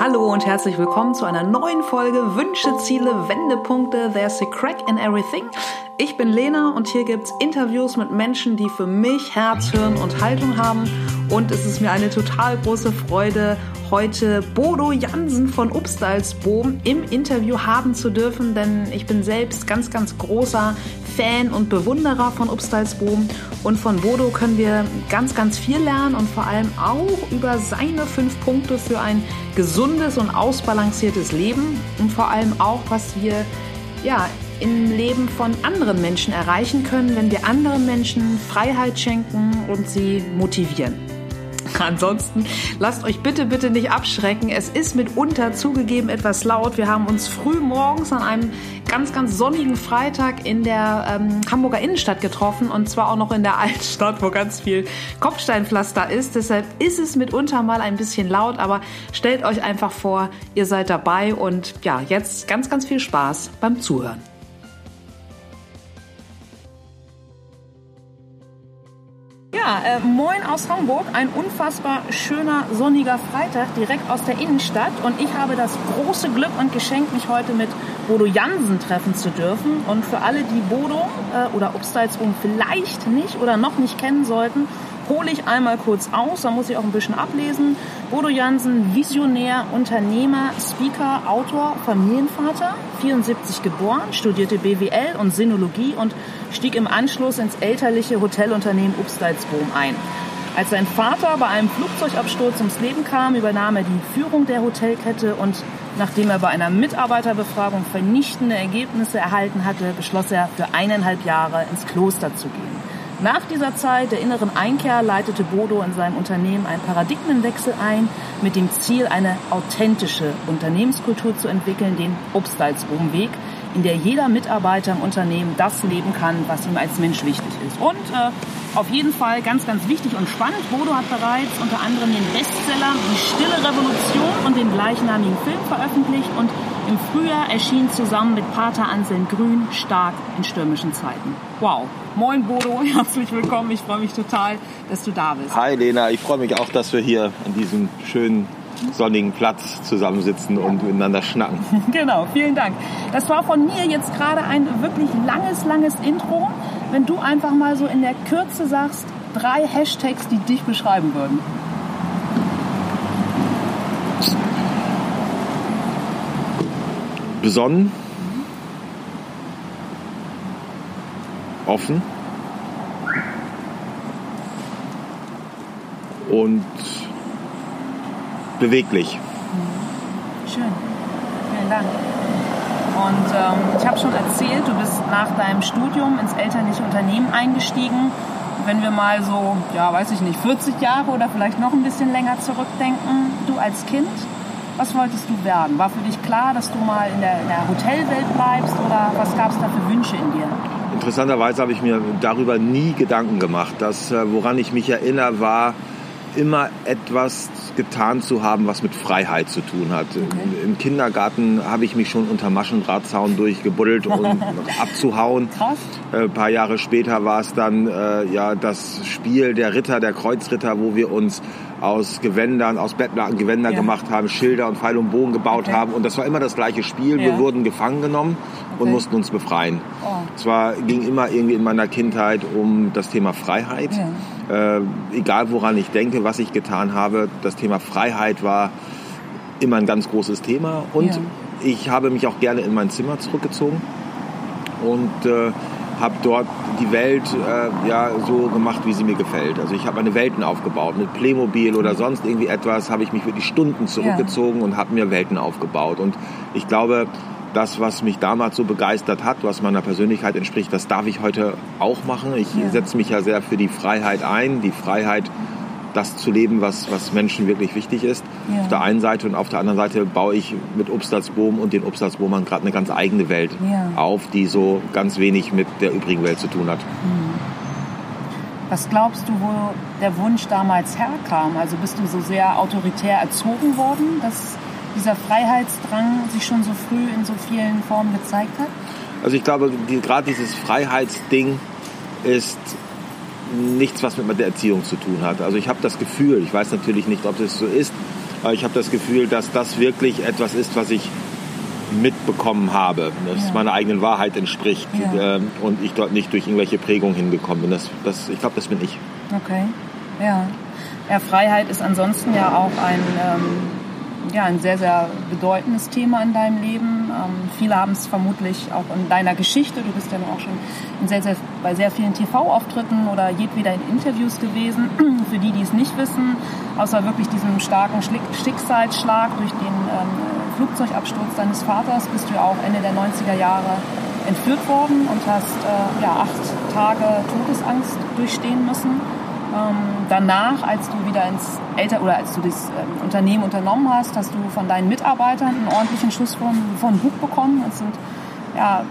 Hallo und herzlich willkommen zu einer neuen Folge Wünsche, Ziele, Wendepunkte, There's a Crack in Everything. Ich bin Lena und hier gibt's Interviews mit Menschen, die für mich Herz, Hirn und Haltung haben. Und es ist mir eine total große Freude, heute Bodo Jansen von Upstalsboom im Interview haben zu dürfen, denn ich bin selbst ganz, ganz großer Fan und Bewunderer von Upstalsboom und von Bodo können wir ganz, ganz viel lernen und vor allem auch über seine fünf Punkte für ein gesundes und ausbalanciertes Leben und vor allem auch, was wir ja, im Leben von anderen Menschen erreichen können, wenn wir anderen Menschen Freiheit schenken und sie motivieren. Ansonsten lasst euch bitte, bitte nicht abschrecken. Es ist mitunter zugegeben etwas laut. Wir haben uns früh morgens an einem ganz, ganz sonnigen Freitag in der ähm, Hamburger Innenstadt getroffen und zwar auch noch in der Altstadt, wo ganz viel Kopfsteinpflaster ist. Deshalb ist es mitunter mal ein bisschen laut, aber stellt euch einfach vor, ihr seid dabei und ja, jetzt ganz, ganz viel Spaß beim Zuhören. Ja, äh, moin aus Hamburg. Ein unfassbar schöner, sonniger Freitag direkt aus der Innenstadt. Und ich habe das große Glück und Geschenk, mich heute mit Bodo Jansen treffen zu dürfen. Und für alle, die Bodo äh, oder Obstalsrum vielleicht nicht oder noch nicht kennen sollten, hole ich einmal kurz aus, da muss ich auch ein bisschen ablesen. Bodo Jansen, Visionär, Unternehmer, Speaker, Autor, Familienvater, 74 geboren, studierte BWL und Sinologie und stieg im Anschluss ins elterliche Hotelunternehmen Upstalsboom ein. Als sein Vater bei einem Flugzeugabsturz ums Leben kam, übernahm er die Führung der Hotelkette und nachdem er bei einer Mitarbeiterbefragung vernichtende Ergebnisse erhalten hatte, beschloss er für eineinhalb Jahre ins Kloster zu gehen. Nach dieser Zeit der inneren Einkehr leitete Bodo in seinem Unternehmen einen Paradigmenwechsel ein, mit dem Ziel, eine authentische Unternehmenskultur zu entwickeln, den Obstalsboom-Weg, in der jeder Mitarbeiter im Unternehmen das leben kann, was ihm als Mensch wichtig ist. Und äh, auf jeden Fall ganz, ganz wichtig und spannend. Bodo hat bereits unter anderem den Bestseller Die Stille Revolution und den gleichnamigen Film veröffentlicht und im Frühjahr erschien zusammen mit Pater Anselm Grün Stark in stürmischen Zeiten. Wow. Moin Bodo, herzlich willkommen. Ich freue mich total, dass du da bist. Hi Lena, ich freue mich auch, dass wir hier an diesem schönen sonnigen Platz zusammensitzen und miteinander schnacken. Genau, vielen Dank. Das war von mir jetzt gerade ein wirklich langes, langes Intro. Wenn du einfach mal so in der Kürze sagst, drei Hashtags, die dich beschreiben würden. besonnen, offen und beweglich. Schön, vielen Dank. Und ähm, ich habe schon erzählt, du bist nach deinem Studium ins elterliche Unternehmen eingestiegen. Wenn wir mal so, ja, weiß ich nicht, 40 Jahre oder vielleicht noch ein bisschen länger zurückdenken, du als Kind, was wolltest du werden? War für dich klar, dass du mal in der, in der Hotelwelt bleibst oder was gab es da für Wünsche in dir? Interessanterweise habe ich mir darüber nie Gedanken gemacht. Das, äh, woran ich mich erinnere, war immer etwas getan zu haben, was mit Freiheit zu tun hat. Okay. Im Kindergarten habe ich mich schon unter Maschendrahtzaun durchgebuddelt, um abzuhauen. Krass. Äh, ein paar Jahre später war es dann äh, ja das Spiel der Ritter, der Kreuzritter, wo wir uns aus Gewändern, aus Bettlaken Gewänder ja. gemacht haben, Schilder und Pfeil und Bogen gebaut okay. haben. Und das war immer das gleiche Spiel. Ja. Wir wurden gefangen genommen und okay. mussten uns befreien. Oh. Zwar ging immer irgendwie in meiner Kindheit um das Thema Freiheit. Ja. Äh, egal woran ich denke, was ich getan habe, das Thema Freiheit war immer ein ganz großes Thema. Und ich habe mich auch gerne in mein Zimmer zurückgezogen und äh, habe dort die Welt äh, ja so gemacht, wie sie mir gefällt. Also ich habe meine Welten aufgebaut. Mit Playmobil oder sonst irgendwie etwas habe ich mich wirklich Stunden zurückgezogen ja. und habe mir Welten aufgebaut. Und ich glaube, das, was mich damals so begeistert hat, was meiner Persönlichkeit entspricht, das darf ich heute auch machen. Ich ja. setze mich ja sehr für die Freiheit ein, die Freiheit das zu leben, was, was Menschen wirklich wichtig ist. Ja. Auf der einen Seite und auf der anderen Seite baue ich mit Obstalsboom und den Obstalsboomern gerade eine ganz eigene Welt ja. auf, die so ganz wenig mit der übrigen Welt zu tun hat. Hm. Was glaubst du, wo der Wunsch damals herkam? Also bist du so sehr autoritär erzogen worden, dass dieser Freiheitsdrang sich schon so früh in so vielen Formen gezeigt hat? Also ich glaube, die, gerade dieses Freiheitsding ist nichts, was mit der Erziehung zu tun hat. Also ich habe das Gefühl, ich weiß natürlich nicht, ob das so ist, Aber ich habe das Gefühl, dass das wirklich etwas ist, was ich mitbekommen habe, dass ja. meiner eigenen Wahrheit entspricht ja. Ähm, und ich dort nicht durch irgendwelche Prägungen hingekommen bin. Das, das, ich glaube, das bin ich. Okay, ja. Ja, Freiheit ist ansonsten ja auch ein, ähm, ja, ein sehr, sehr bedeutendes Thema in deinem Leben. Ähm, viele haben es vermutlich auch in deiner Geschichte. Du bist ja auch schon sehr, sehr, bei sehr vielen TV-Auftritten oder jedweder in Interviews gewesen. Für die, die es nicht wissen, außer wirklich diesem starken Schicksalsschlag durch den ähm, Flugzeugabsturz deines Vaters bist du auch Ende der 90er Jahre entführt worden und hast äh, ja, acht Tage Todesangst durchstehen müssen. Ähm, danach, als du wieder ins Elter oder als du das ähm, Unternehmen unternommen hast, hast du von deinen Mitarbeitern einen ordentlichen Schuss von, von Bug bekommen. Das sind ja,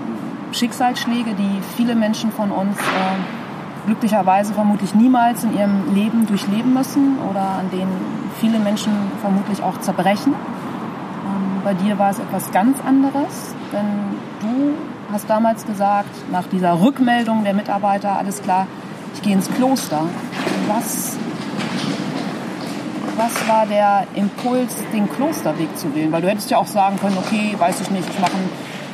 Schicksalsschläge, die viele Menschen von uns äh, glücklicherweise vermutlich niemals in ihrem Leben durchleben müssen oder an denen viele Menschen vermutlich auch zerbrechen. Ähm, bei dir war es etwas ganz anderes, denn du hast damals gesagt, nach dieser Rückmeldung der Mitarbeiter, alles klar, ich gehe ins Kloster. Was, was war der Impuls, den Klosterweg zu wählen? Weil du hättest ja auch sagen können, okay, weiß ich nicht, ich mache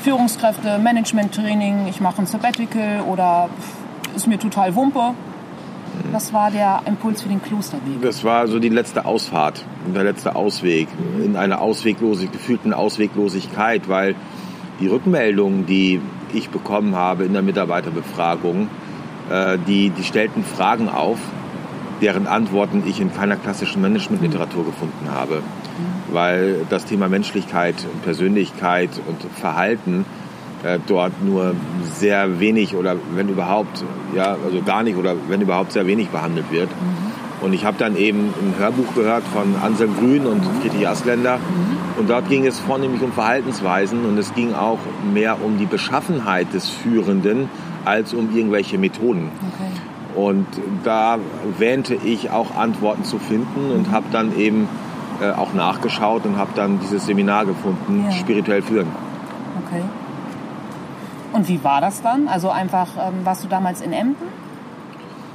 Führungskräfte, Management-Training, ich mache ein Sabbatical oder ist mir total Wumpe. Was war der Impuls für den Klosterweg? Das war so die letzte Ausfahrt, der letzte Ausweg in einer Ausweglosigkeit, gefühlten Ausweglosigkeit, weil die Rückmeldungen, die ich bekommen habe in der Mitarbeiterbefragung, äh, die, die stellten Fragen auf, deren Antworten ich in keiner klassischen Managementliteratur gefunden habe. Weil das Thema Menschlichkeit, Persönlichkeit und Verhalten äh, dort nur sehr wenig oder wenn überhaupt, ja, also gar nicht oder wenn überhaupt sehr wenig behandelt wird. Und ich habe dann eben ein Hörbuch gehört von Anselm Grün und Friedrich Asländer. Und dort ging es vornehmlich um Verhaltensweisen und es ging auch mehr um die Beschaffenheit des Führenden als um irgendwelche Methoden. Okay. Und da wähnte ich auch Antworten zu finden und habe dann eben äh, auch nachgeschaut und habe dann dieses Seminar gefunden, ja. spirituell führen. Okay. Und wie war das dann? Also einfach, ähm, warst du damals in Emden?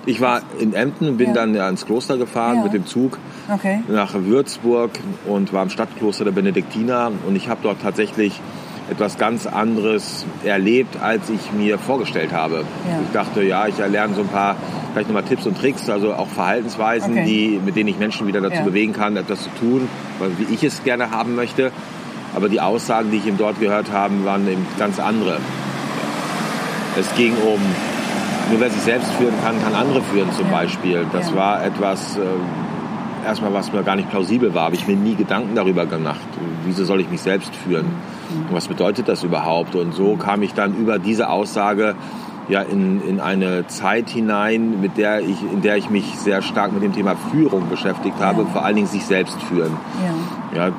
Ich war in Emden bin ja. dann ja, ins Kloster gefahren ja. mit dem Zug okay. nach Würzburg und war im Stadtkloster der Benediktiner und ich habe dort tatsächlich etwas ganz anderes erlebt, als ich mir vorgestellt habe. Ja. Ich dachte, ja, ich erlerne so ein paar, vielleicht nochmal Tipps und Tricks, also auch Verhaltensweisen, okay. die, mit denen ich Menschen wieder dazu ja. bewegen kann, etwas zu tun, wie ich es gerne haben möchte. Aber die Aussagen, die ich ihm dort gehört habe, waren eben ganz andere. Es ging um, nur wer sich selbst führen kann, kann andere führen zum ja. Beispiel. Das war etwas, äh, erstmal was mir gar nicht plausibel war, habe ich mir nie Gedanken darüber gemacht. Wieso soll ich mich selbst führen? Was bedeutet das überhaupt? Und so kam ich dann über diese Aussage ja in, in eine Zeit hinein, mit der ich, in der ich mich sehr stark mit dem Thema Führung beschäftigt habe, ja. vor allen Dingen sich selbst führen. Ja. ja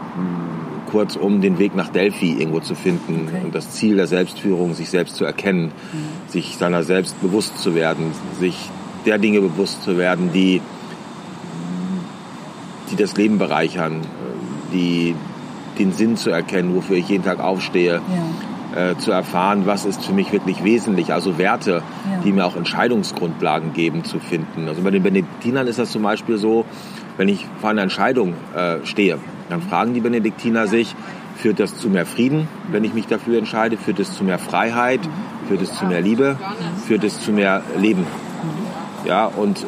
kurz um den Weg nach Delphi irgendwo zu finden okay. und das Ziel der Selbstführung, sich selbst zu erkennen, mhm. sich seiner selbst bewusst zu werden, sich der Dinge bewusst zu werden, die, die das Leben bereichern, die, den Sinn zu erkennen, wofür ich jeden Tag aufstehe, ja. äh, zu erfahren, was ist für mich wirklich wesentlich, also Werte, ja. die mir auch Entscheidungsgrundlagen geben, zu finden. Also bei den Benediktinern ist das zum Beispiel so, wenn ich vor einer Entscheidung äh, stehe, dann fragen die Benediktiner sich, führt das zu mehr Frieden, wenn ich mich dafür entscheide? Führt es zu mehr Freiheit? Führt es zu mehr Liebe? Führt es zu mehr Leben? Ja, und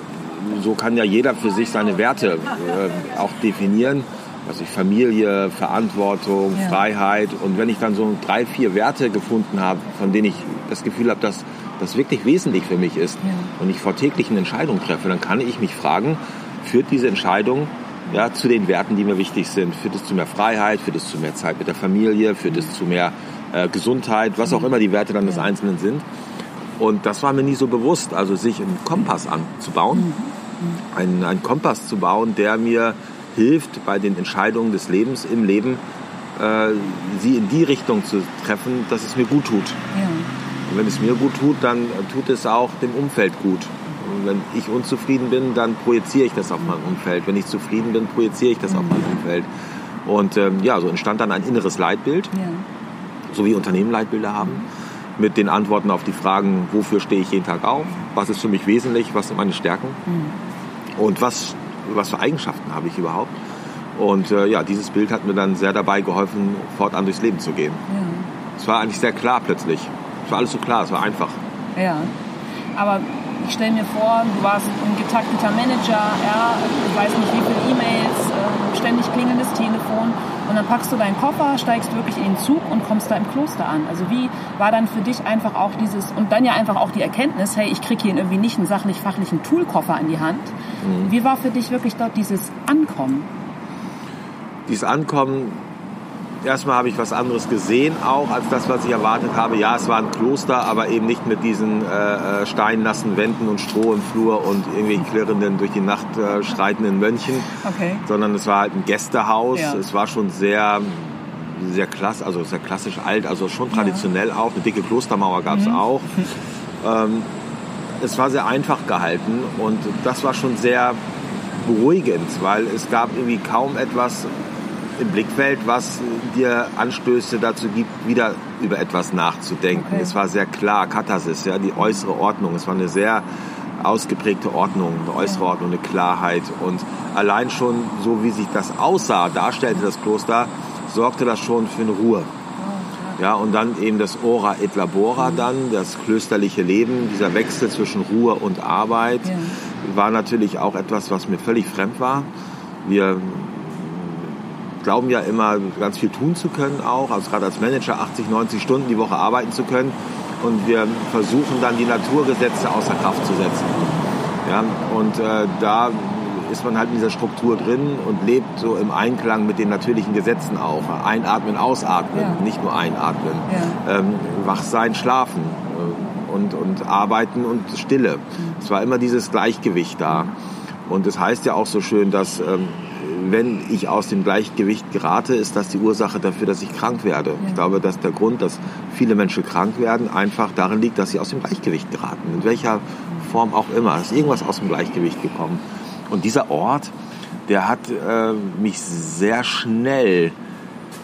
so kann ja jeder für sich seine Werte äh, auch definieren was ich Familie, Verantwortung, ja. Freiheit. Und wenn ich dann so drei, vier Werte gefunden habe, von denen ich das Gefühl habe, dass das wirklich wesentlich für mich ist ja. und ich vor täglichen Entscheidungen treffe, dann kann ich mich fragen, führt diese Entscheidung ja, zu den Werten, die mir wichtig sind? Führt es zu mehr Freiheit? Führt es zu mehr Zeit mit der Familie? Führt es zu mehr äh, Gesundheit? Was auch immer die Werte dann des Einzelnen sind. Und das war mir nie so bewusst, also sich einen Kompass anzubauen, mhm. mhm. einen, einen Kompass zu bauen, der mir hilft, bei den Entscheidungen des Lebens im Leben, äh, sie in die Richtung zu treffen, dass es mir gut tut. Ja. Und wenn es mir gut tut, dann tut es auch dem Umfeld gut. Und wenn ich unzufrieden bin, dann projiziere ich das auf mein Umfeld. Wenn ich zufrieden bin, projiziere ich das mhm. auf mein Umfeld. Und ähm, ja, so entstand dann ein inneres Leitbild, ja. so wie Unternehmen Leitbilder haben, mit den Antworten auf die Fragen, wofür stehe ich jeden Tag auf, was ist für mich wesentlich, was sind meine Stärken mhm. und was was für Eigenschaften habe ich überhaupt. Und äh, ja, dieses Bild hat mir dann sehr dabei geholfen, fortan durchs Leben zu gehen. Ja. Es war eigentlich sehr klar plötzlich. Es war alles so klar, es war einfach. Ja, aber ich stelle mir vor, du warst ein getakteter Manager, ja, ich weiß nicht wie viele E-Mails, äh, ständig klingelndes Telefon und dann packst du deinen Koffer, steigst wirklich in den Zug und kommst da im Kloster an. Also wie war dann für dich einfach auch dieses und dann ja einfach auch die Erkenntnis, hey, ich kriege hier irgendwie nicht einen sachlich-fachlichen Toolkoffer an die Hand. Mhm. Wie war für dich wirklich dort dieses Ankommen? Dieses Ankommen erstmal habe ich was anderes gesehen auch als das, was ich erwartet habe. Ja, es war ein Kloster, aber eben nicht mit diesen äh, äh steinnassen Wänden und Stroh im Flur und irgendwie klirrenden, durch die Nacht äh, schreitenden Mönchen, okay. sondern es war halt ein Gästehaus. Ja. Es war schon sehr sehr klassisch, also sehr klassisch alt, also schon traditionell ja. auch. Eine dicke Klostermauer gab es mhm. auch. Ähm, es war sehr einfach gehalten und das war schon sehr beruhigend, weil es gab irgendwie kaum etwas, im Blickfeld, was dir Anstöße dazu gibt, wieder über etwas nachzudenken. Okay. Es war sehr klar, Katharsis, ja, die äußere Ordnung. Es war eine sehr ausgeprägte Ordnung, eine äußere ja. Ordnung, eine Klarheit. Und allein schon so, wie sich das aussah, darstellte das Kloster, sorgte das schon für eine Ruhe. Ja, und dann eben das Ora et Labora mhm. dann, das klösterliche Leben, dieser Wechsel zwischen Ruhe und Arbeit, ja. war natürlich auch etwas, was mir völlig fremd war. Wir glauben ja immer, ganz viel tun zu können auch, also gerade als Manager 80, 90 Stunden die Woche arbeiten zu können. Und wir versuchen dann die Naturgesetze außer Kraft zu setzen. Ja, und äh, da ist man halt in dieser Struktur drin und lebt so im Einklang mit den natürlichen Gesetzen auch. Einatmen, ausatmen, ja. nicht nur einatmen. Ja. Ähm, wach sein, schlafen äh, und, und arbeiten und Stille. Mhm. Es war immer dieses Gleichgewicht da. Und es das heißt ja auch so schön, dass ähm, wenn ich aus dem Gleichgewicht gerate, ist das die Ursache dafür, dass ich krank werde. Ja. Ich glaube, dass der Grund, dass viele Menschen krank werden, einfach darin liegt, dass sie aus dem Gleichgewicht geraten. In welcher Form auch immer. Es ist irgendwas aus dem Gleichgewicht gekommen. Und dieser Ort, der hat äh, mich sehr schnell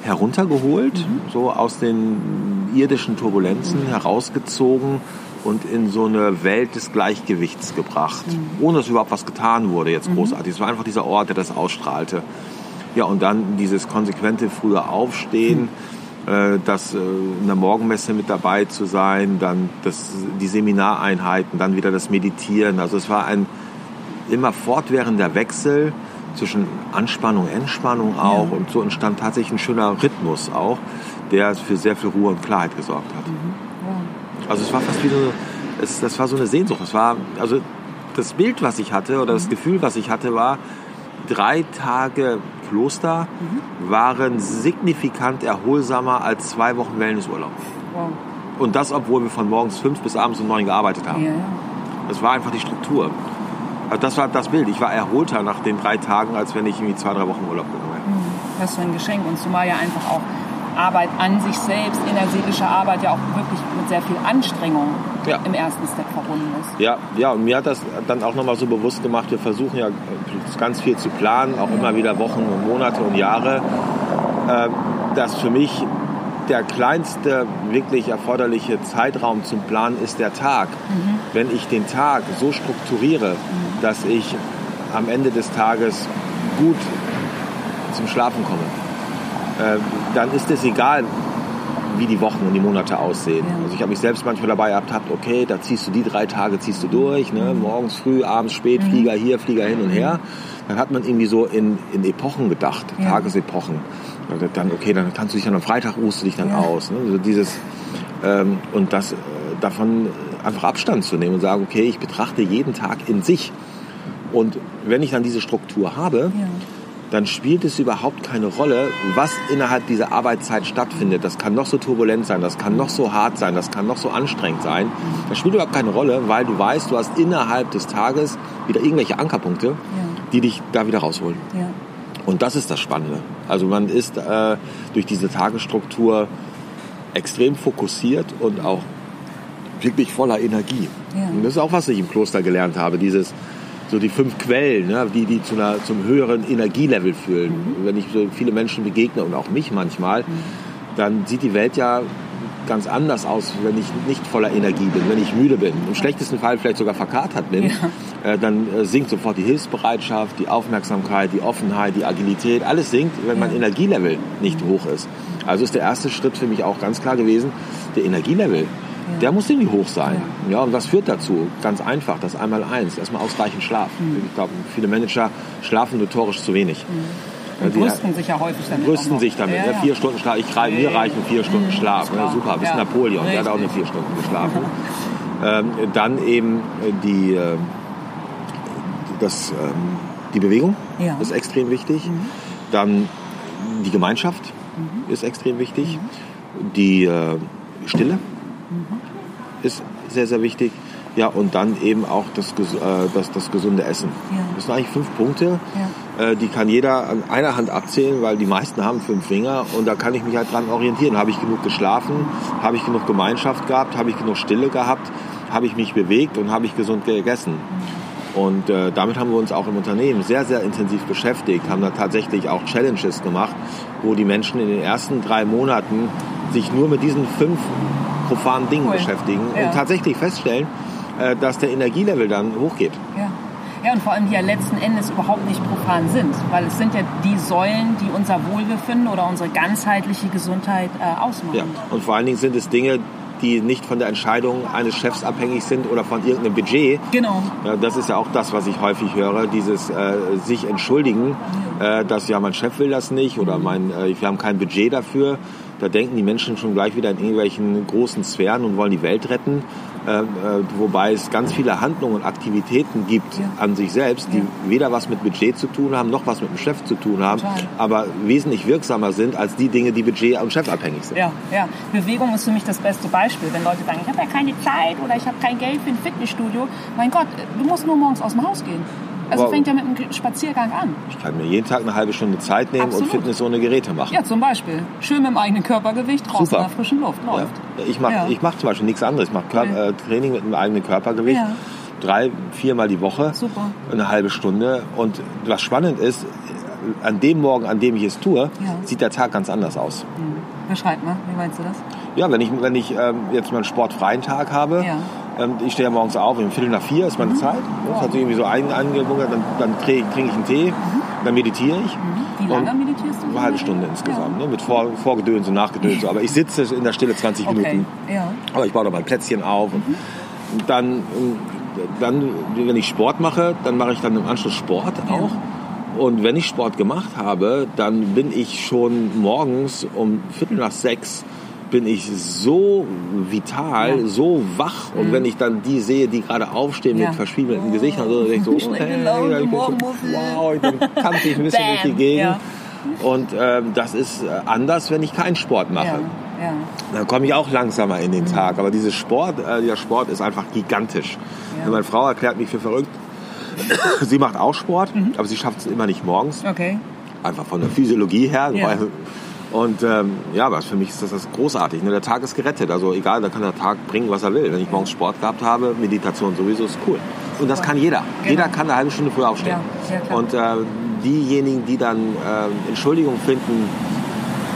heruntergeholt, mhm. so aus den irdischen Turbulenzen mhm. herausgezogen und in so eine Welt des Gleichgewichts gebracht, mhm. ohne dass überhaupt was getan wurde jetzt mhm. großartig. Es war einfach dieser Ort, der das ausstrahlte. Ja, und dann dieses konsequente frühe Aufstehen, mhm. äh, das äh, in der Morgenmesse mit dabei zu sein, dann das, die Seminareinheiten, dann wieder das Meditieren. Also es war ein immer fortwährender Wechsel zwischen Anspannung, Entspannung auch ja. und so entstand tatsächlich ein schöner Rhythmus auch, der für sehr viel Ruhe und Klarheit gesorgt hat. Mhm. Also es war fast wie so, es, das war so eine Sehnsucht. Es war, also das Bild, was ich hatte oder das mhm. Gefühl, was ich hatte, war, drei Tage Kloster mhm. waren signifikant erholsamer als zwei Wochen Wellnessurlaub. Wow. Und das, obwohl wir von morgens fünf bis abends um neun gearbeitet haben. Ja. Das war einfach die Struktur. Also das war das Bild. Ich war erholter nach den drei Tagen, als wenn ich irgendwie zwei, drei Wochen Urlaub genommen hätte. Mhm. Das ist ein Geschenk. Und zumal ja einfach auch Arbeit an sich selbst, innerseelische Arbeit ja auch wirklich mit sehr viel Anstrengung ja. im ersten Step verbunden ist. Ja, ja, und mir hat das dann auch nochmal so bewusst gemacht, wir versuchen ja ganz viel zu planen, auch immer wieder Wochen und Monate und Jahre, äh, dass für mich der kleinste wirklich erforderliche Zeitraum zum Planen ist der Tag. Mhm. Wenn ich den Tag so strukturiere, mhm. Dass ich am Ende des Tages gut zum Schlafen komme, äh, dann ist es egal, wie die Wochen und die Monate aussehen. Ja. Also ich habe mich selbst manchmal dabei ertappt, okay, da ziehst du die drei Tage, ziehst du durch, ne? Morgens früh, abends spät, mhm. Flieger hier, Flieger hin und her. Dann hat man irgendwie so in, in Epochen gedacht, ja. Tagesepochen. Dann, okay, dann kannst du dich dann am Freitag ruhst du dich dann ja. aus. Ne? Also dieses, ähm, und das äh, davon einfach Abstand zu nehmen und sagen, okay, ich betrachte jeden Tag in sich. Und wenn ich dann diese Struktur habe, ja dann spielt es überhaupt keine Rolle, was innerhalb dieser Arbeitszeit stattfindet. Das kann noch so turbulent sein, das kann noch so hart sein, das kann noch so anstrengend sein. Das spielt überhaupt keine Rolle, weil du weißt, du hast innerhalb des Tages wieder irgendwelche Ankerpunkte, ja. die dich da wieder rausholen. Ja. Und das ist das Spannende. Also man ist äh, durch diese Tagesstruktur extrem fokussiert und auch wirklich voller Energie. Ja. Und das ist auch, was ich im Kloster gelernt habe, dieses so die fünf Quellen, ne, die, die zu einer, zum höheren Energielevel führen. Mhm. Wenn ich so viele Menschen begegne und auch mich manchmal, mhm. dann sieht die Welt ja ganz anders aus, wenn ich nicht voller Energie bin, wenn ich müde bin. Im schlechtesten Fall vielleicht sogar verkatert bin. Ja. äh, dann äh, sinkt sofort die Hilfsbereitschaft, die Aufmerksamkeit, die Offenheit, die Agilität. Alles sinkt, wenn mein Energielevel nicht hoch ist. Also ist der erste Schritt für mich auch ganz klar gewesen, der Energielevel. Der muss irgendwie hoch sein. Ja. und was führt dazu? Ganz einfach, das einmal eins. Erstmal ausreichend Schlaf. Mhm. Ich glaube, viele Manager schlafen notorisch zu wenig. Mhm. Und brüsten sich ja häufig damit. Brüsten sich damit. Ja, ja. Vier Stunden Schlaf. Ich, mir reichen vier Stunden mhm. Schlaf. Ja, super, bis Napoleon. Der hat auch nur vier Stunden geschlafen. ähm, dann eben die, äh, das, ähm, die Bewegung ist extrem wichtig. Mhm. Dann die Gemeinschaft mhm. ist extrem wichtig. Mhm. Die äh, Stille ist sehr, sehr wichtig. Ja, und dann eben auch das, äh, das, das gesunde Essen. Ja. Das sind eigentlich fünf Punkte, ja. äh, die kann jeder an einer Hand abzählen, weil die meisten haben fünf Finger und da kann ich mich halt dran orientieren. Habe ich genug geschlafen? Habe ich genug Gemeinschaft gehabt? Habe ich genug Stille gehabt? Habe ich mich bewegt und habe ich gesund gegessen? Mhm. Und äh, damit haben wir uns auch im Unternehmen sehr, sehr intensiv beschäftigt, haben da tatsächlich auch Challenges gemacht, wo die Menschen in den ersten drei Monaten sich nur mit diesen fünf profanen Dingen cool. beschäftigen ja. und tatsächlich feststellen, äh, dass der Energielevel dann hochgeht. Ja. Ja, und vor allem die ja letzten Endes überhaupt nicht profan sind, weil es sind ja die Säulen, die unser Wohlbefinden oder unsere ganzheitliche Gesundheit äh, ausmachen. Ja, und vor allen Dingen sind es Dinge, die nicht von der Entscheidung eines Chefs abhängig sind oder von irgendeinem Budget. Genau. Ja, das ist ja auch das, was ich häufig höre, dieses äh, sich entschuldigen, äh, dass ja mein Chef will das nicht oder mein, äh, wir haben kein Budget dafür. Da denken die Menschen schon gleich wieder in irgendwelchen großen Sphären und wollen die Welt retten. Äh, äh, wobei es ganz viele Handlungen und Aktivitäten gibt ja. an sich selbst, die ja. weder was mit Budget zu tun haben, noch was mit dem Chef zu tun haben, Total. aber wesentlich wirksamer sind als die Dinge, die Budget und Chef abhängig sind. Ja, ja. Bewegung ist für mich das beste Beispiel. Wenn Leute sagen, ich habe ja keine Zeit oder ich habe kein Geld für ein Fitnessstudio. Mein Gott, du musst nur morgens aus dem Haus gehen. Also fängt ja mit einem Spaziergang an. Ich kann mir jeden Tag eine halbe Stunde Zeit nehmen Absolut. und Fitness ohne Geräte machen. Ja, zum Beispiel. Schön mit dem eigenen Körpergewicht draußen Super. in der frischen Luft. Läuft. Ja. Ich mache ja. mach zum Beispiel nichts anderes. Ich mache okay. äh, Training mit einem eigenen Körpergewicht. Ja. Drei, viermal die Woche. Super. Eine halbe Stunde. Und was spannend ist, an dem Morgen, an dem ich es tue, sieht der Tag ganz anders aus. Mhm. Beschreib mal, wie meinst du das? Ja, wenn ich, wenn ich ähm, jetzt mal einen sportfreien Tag habe, ja. Ähm, ich stehe ja morgens auf, um Viertel nach vier ist meine mhm. Zeit. Das hat sich irgendwie so ein, angebunkert, dann, dann trinke ich einen Tee, mhm. dann meditiere ich. Mhm. Wie lange meditierst du? Eine halbe Stunde insgesamt, ja. ne, mit Vor, Vorgedöns und Nachgedöns. Aber ich sitze in der Stille 20 okay. Minuten. Ja. Aber ich baue da mal ein Plätzchen auf. Und, und dann, dann, wenn ich Sport mache, dann mache ich dann im Anschluss Sport auch. Und wenn ich Sport gemacht habe, dann bin ich schon morgens um Viertel nach sechs bin ich so vital, ja. so wach. Und mhm. wenn ich dann die sehe, die gerade aufstehen ja. mit verschwiegelten. Gesichtern, so, denke ich so, okay, ja, ich so, wow, dann kann ich ein bisschen durch die Gegend. Und ähm, das ist äh, anders, wenn ich keinen Sport mache. Dann komme ich auch langsamer in den mhm. Tag. Aber dieses Sport, äh, dieser Sport ist einfach gigantisch. Meine Frau erklärt mich für verrückt. sie macht auch Sport, mhm. aber sie schafft es immer nicht morgens. Okay. Einfach von der Physiologie her. Weil, und ähm, ja, aber für mich ist das, das großartig. Ne? Der Tag ist gerettet. Also egal, da kann der Tag bringen, was er will. Wenn ich morgens Sport gehabt habe, Meditation sowieso ist cool. Und das kann jeder. Genau. Jeder kann eine halbe Stunde früher aufstehen. Ja, und äh, diejenigen, die dann äh, Entschuldigung finden,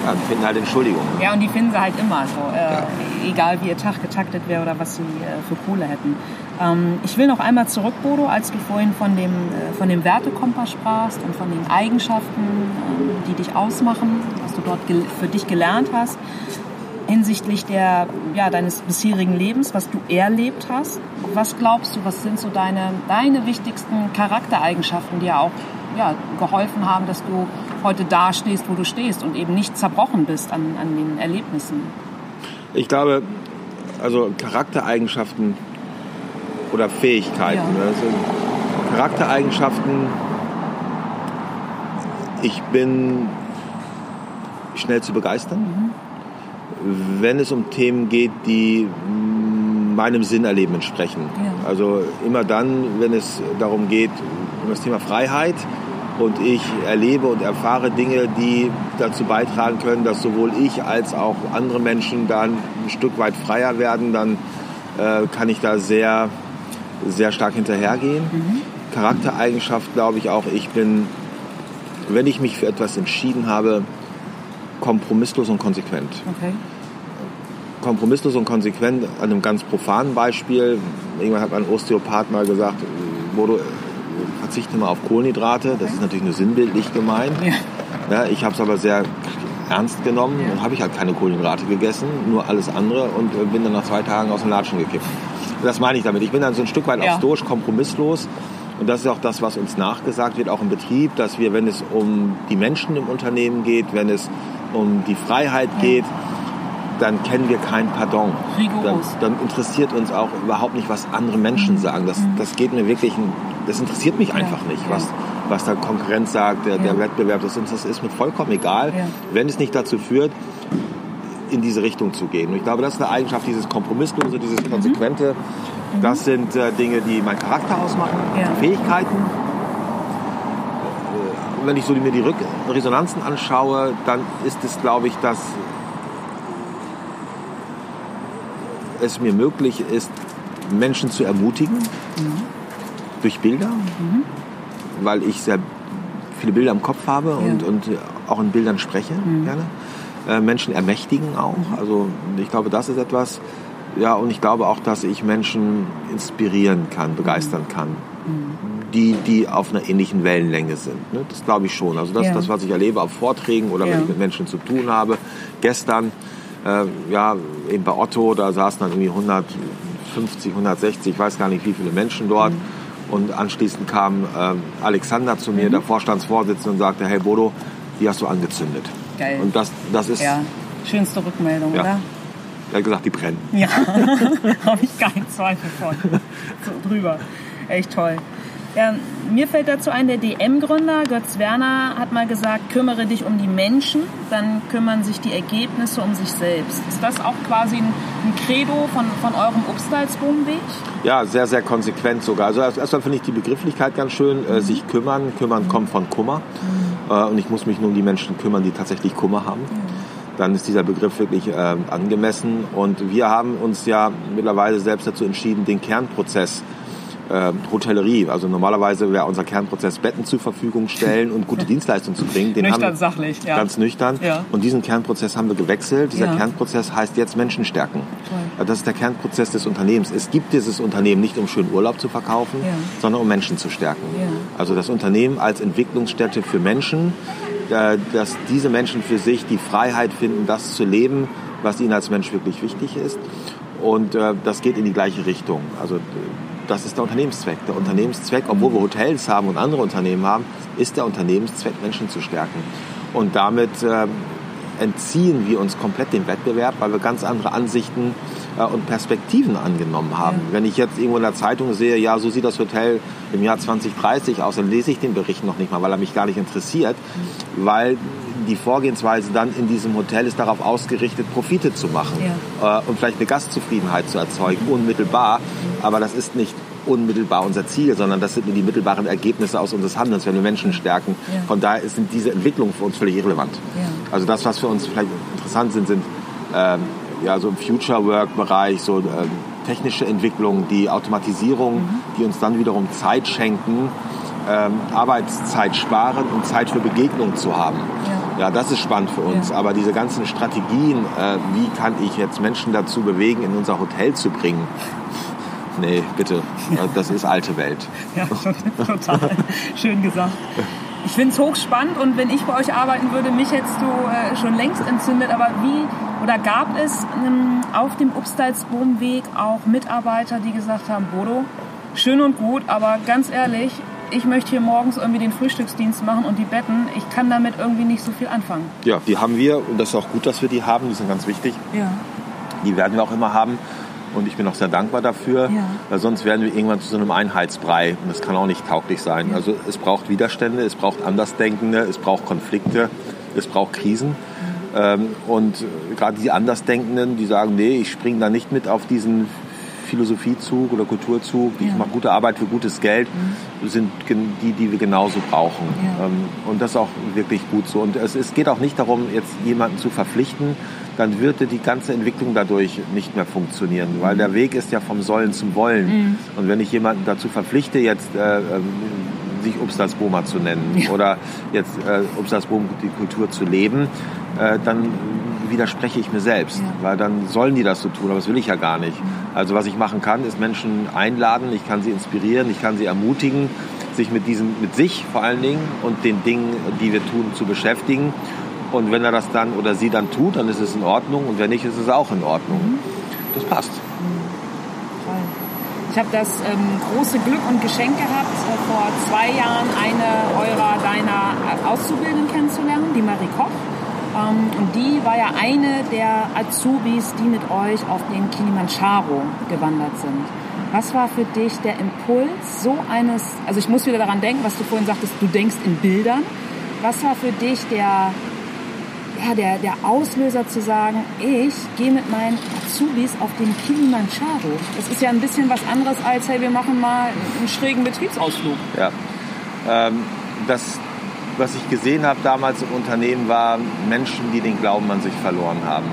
ja, finden halt Entschuldigung. Ja, und die finden sie halt immer so. Äh, ja. Egal wie ihr Tag getaktet wäre oder was sie äh, für Kohle hätten. Ähm, ich will noch einmal zurück, Bodo, als du vorhin von dem, äh, von dem Wertekompass sprachst und von den Eigenschaften, ähm, die dich ausmachen, was du dort für dich gelernt hast hinsichtlich der, ja, deines bisherigen Lebens, was du erlebt hast. Was glaubst du, was sind so deine, deine wichtigsten Charaktereigenschaften, die ja auch ja, geholfen haben, dass du heute da stehst, wo du stehst und eben nicht zerbrochen bist an, an den Erlebnissen? Ich glaube, also Charaktereigenschaften oder Fähigkeiten. Ja. Also Charaktereigenschaften. Ich bin schnell zu begeistern, mhm. wenn es um Themen geht, die meinem Sinnerleben entsprechen. Ja. Also immer dann, wenn es darum geht, um das Thema Freiheit und ich erlebe und erfahre Dinge, die dazu beitragen können, dass sowohl ich als auch andere Menschen dann ein Stück weit freier werden, dann äh, kann ich da sehr sehr stark hinterhergehen. Mhm. Charaktereigenschaft glaube ich auch, ich bin, wenn ich mich für etwas entschieden habe, kompromisslos und konsequent. Okay. Kompromisslos und konsequent an einem ganz profanen Beispiel. Irgendwann hat mein Osteopath mal gesagt, Bodo, verzichte mal auf Kohlenhydrate. Das ist natürlich nur sinnbildlich gemeint. Ja. Ich habe es aber sehr ernst genommen und habe ich halt keine Kohlenhydrate gegessen, nur alles andere und äh, bin dann nach zwei Tagen aus dem Latschen gekippt. Das meine ich damit. Ich bin dann so ein Stück weit auch stoisch, kompromisslos. Und das ist auch das, was uns nachgesagt wird, auch im Betrieb, dass wir, wenn es um die Menschen im Unternehmen geht, wenn es um die Freiheit geht, dann kennen wir kein Pardon. Dann, dann, interessiert uns auch überhaupt nicht, was andere Menschen mhm. sagen. Das, mhm. das geht mir wirklich, das interessiert mich einfach nicht, was, was der Konkurrenz sagt, der, der Wettbewerb. Das, das ist mir vollkommen egal, wenn es nicht dazu führt, in diese Richtung zu gehen. Und ich glaube, das ist eine Eigenschaft, dieses Kompromisslose, dieses mhm. Konsequente. Mhm. Das sind äh, Dinge, die meinen Charakter ausmachen, Fähigkeiten. Äh, wenn ich so mir die Resonanzen anschaue, dann ist es, glaube ich, dass es mir möglich ist, Menschen zu ermutigen mhm. durch Bilder, mhm. weil ich sehr viele Bilder im Kopf habe und, ja. und auch in Bildern spreche mhm. gerne. Äh, Menschen ermächtigen auch. Mhm. Also ich glaube, das ist etwas. Ja, und ich glaube auch, dass ich Menschen inspirieren kann, begeistern mhm. kann. Mhm. Die, die auf einer ähnlichen Wellenlänge sind. Ne? Das glaube ich schon. Also das, ja. das, was ich erlebe auf Vorträgen oder ja. wenn ich mit Menschen zu tun habe. Gestern ja, eben bei Otto, da saßen dann irgendwie 150, 160, ich weiß gar nicht wie viele Menschen dort. Mhm. Und anschließend kam äh, Alexander zu mir, mhm. der Vorstandsvorsitzende, und sagte, hey Bodo, die hast du angezündet. Geil. Und das, das ist... Ja, schönste Rückmeldung, ja. oder? Er hat gesagt, die brennen. Ja, habe ich keinen Zweifel von. So drüber. Echt toll. Ja, mir fällt dazu ein, der DM-Gründer Götz Werner hat mal gesagt, kümmere dich um die Menschen, dann kümmern sich die Ergebnisse um sich selbst. Ist das auch quasi ein, ein Credo von, von eurem Obstalsboomweg? Ja, sehr, sehr konsequent sogar. Also erstmal finde ich die Begrifflichkeit ganz schön, mhm. sich kümmern. Kümmern kommt von Kummer. Mhm. Und ich muss mich nur um die Menschen kümmern, die tatsächlich Kummer haben. Mhm dann ist dieser Begriff wirklich äh, angemessen. Und wir haben uns ja mittlerweile selbst dazu entschieden, den Kernprozess äh, Hotellerie. Also normalerweise wäre unser Kernprozess Betten zur Verfügung stellen und gute Dienstleistungen zu bringen. Den nüchtern, haben wir, sachlich, ja. Ganz nüchtern. Ja. Und diesen Kernprozess haben wir gewechselt. Dieser ja. Kernprozess heißt jetzt Menschen stärken. Toll. Das ist der Kernprozess des Unternehmens. Es gibt dieses Unternehmen nicht, um schönen Urlaub zu verkaufen, ja. sondern um Menschen zu stärken. Also das Unternehmen als Entwicklungsstätte für Menschen, äh, dass diese Menschen für sich die Freiheit finden, das zu leben, was ihnen als Mensch wirklich wichtig ist. Und äh, das geht in die gleiche Richtung. Also das ist der Unternehmenszweck. Der Unternehmenszweck, obwohl wir Hotels haben und andere Unternehmen haben, ist der Unternehmenszweck, Menschen zu stärken. Und damit äh, entziehen wir uns komplett dem Wettbewerb, weil wir ganz andere Ansichten äh, und Perspektiven angenommen haben. Ja. Wenn ich jetzt irgendwo in der Zeitung sehe, ja, so sieht das Hotel im Jahr 2030 aus, dann lese ich den Bericht noch nicht mal, weil er mich gar nicht interessiert, mhm. weil die Vorgehensweise dann in diesem Hotel ist darauf ausgerichtet, Profite zu machen ja. äh, und vielleicht eine Gastzufriedenheit zu erzeugen, unmittelbar. Aber das ist nicht unmittelbar unser Ziel, sondern das sind nur die mittelbaren Ergebnisse aus unseres Handelns, wenn wir Menschen stärken. Ja. Von daher sind diese Entwicklungen für uns völlig irrelevant. Ja. Also das, was für uns vielleicht interessant sind, sind ähm, ja, so im Future Work Bereich, so ähm, technische Entwicklungen, die Automatisierung, mhm. die uns dann wiederum Zeit schenken, ähm, Arbeitszeit sparen und Zeit für Begegnung zu haben. Ja. ja das ist spannend für uns. Ja. Aber diese ganzen Strategien, äh, wie kann ich jetzt Menschen dazu bewegen, in unser Hotel zu bringen, Nee, bitte. Das ist alte Welt. Ja, total. Schön gesagt. Ich finde es hochspannend und wenn ich bei euch arbeiten würde, mich hättest du äh, schon längst entzündet. Aber wie oder gab es ähm, auf dem Upstalsboomweg auch Mitarbeiter, die gesagt haben, Bodo, schön und gut, aber ganz ehrlich, ich möchte hier morgens irgendwie den Frühstücksdienst machen und die Betten, ich kann damit irgendwie nicht so viel anfangen. Ja, die haben wir und das ist auch gut, dass wir die haben, die sind ganz wichtig. Ja. Die werden wir auch immer haben. Und ich bin auch sehr dankbar dafür, ja. weil sonst werden wir irgendwann zu so einem Einheitsbrei und das kann auch nicht tauglich sein. Ja. Also es braucht Widerstände, es braucht Andersdenkende, es braucht Konflikte, es braucht Krisen. Mhm. und gerade die Andersdenkenden, die sagen, nee, ich springe da nicht mit auf diesen Philosophiezug oder Kulturzug, ja. ich mache gute Arbeit für gutes Geld, mhm. sind die, die wir genauso brauchen. Ja. Ähm, und das ist auch wirklich gut so. Und es, es geht auch nicht darum, jetzt jemanden zu verpflichten, dann würde die ganze Entwicklung dadurch nicht mehr funktionieren, weil der Weg ist ja vom Sollen zum Wollen. Mhm. Und wenn ich jemanden dazu verpflichte, jetzt äh, ähm, sich Obstalsboma zu nennen ja. oder jetzt äh, Obstalsboom die Kultur zu leben, äh, dann widerspreche ich mir selbst, ja. weil dann sollen die das so tun, aber das will ich ja gar nicht. Mhm. Also was ich machen kann, ist Menschen einladen, ich kann sie inspirieren, ich kann sie ermutigen, sich mit diesem, mit sich vor allen Dingen und den Dingen, die wir tun, zu beschäftigen. Und wenn er das dann oder sie dann tut, dann ist es in Ordnung und wenn nicht, ist es auch in Ordnung. Mhm. Das passt. Ich habe das ähm, große Glück und Geschenk gehabt, äh, vor zwei Jahren eine eurer deiner Auszubildenden kennenzulernen, die Marie Koch. Ähm, und die war ja eine der Azubis, die mit euch auf den Kilimanjaro gewandert sind. Was war für dich der Impuls so eines, also ich muss wieder daran denken, was du vorhin sagtest, du denkst in Bildern. Was war für dich der, ja, der, der Auslöser zu sagen, ich gehe mit meinen Azubis auf den Kilimanjaro? Das ist ja ein bisschen was anderes als, hey, wir machen mal einen schrägen Betriebsausflug. Ja, ähm, das, was ich gesehen habe damals im Unternehmen, waren Menschen, die den Glauben an sich verloren haben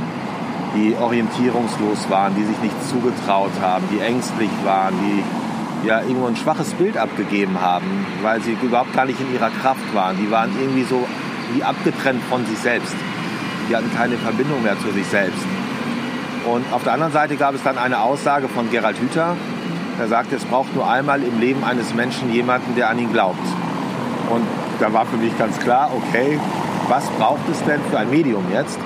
die orientierungslos waren, die sich nicht zugetraut haben, die ängstlich waren, die ja irgendwo ein schwaches Bild abgegeben haben, weil sie überhaupt gar nicht in ihrer Kraft waren. Die waren irgendwie so wie abgetrennt von sich selbst. Die hatten keine Verbindung mehr zu sich selbst. Und auf der anderen Seite gab es dann eine Aussage von Gerald Hüther, der sagte, es braucht nur einmal im Leben eines Menschen jemanden, der an ihn glaubt. Und da war für mich ganz klar, okay, was braucht es denn für ein Medium jetzt,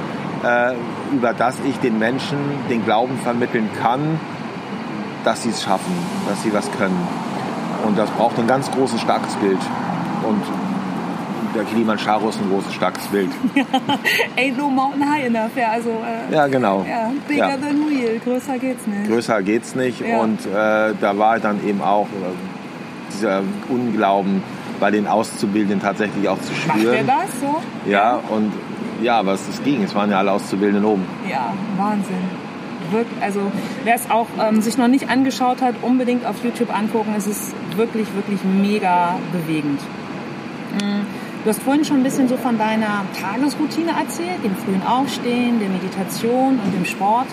äh, über das ich den Menschen den Glauben vermitteln kann, dass sie es schaffen, dass sie was können. Und das braucht ein ganz großes, starkes Bild. Und der Kilimanjaro ist ein großes, starkes Bild. Ain't no mountain high enough, ja, also... Äh, ja, genau. Ja, bigger ja. than real, größer geht's nicht. Größer geht's nicht ja. und äh, da war dann eben auch äh, dieser Unglauben bei den Auszubildenden tatsächlich auch zu spüren. Macht das so? Ja, und ja, was es ging. Es waren ja alle Auszubildenden oben. Ja, Wahnsinn. Wirkt, also wer es auch ähm, sich noch nicht angeschaut hat, unbedingt auf YouTube angucken. Es ist wirklich, wirklich mega bewegend. Mhm. Du hast vorhin schon ein bisschen so von deiner Tagesroutine erzählt, dem frühen Aufstehen, der Meditation und dem Sport.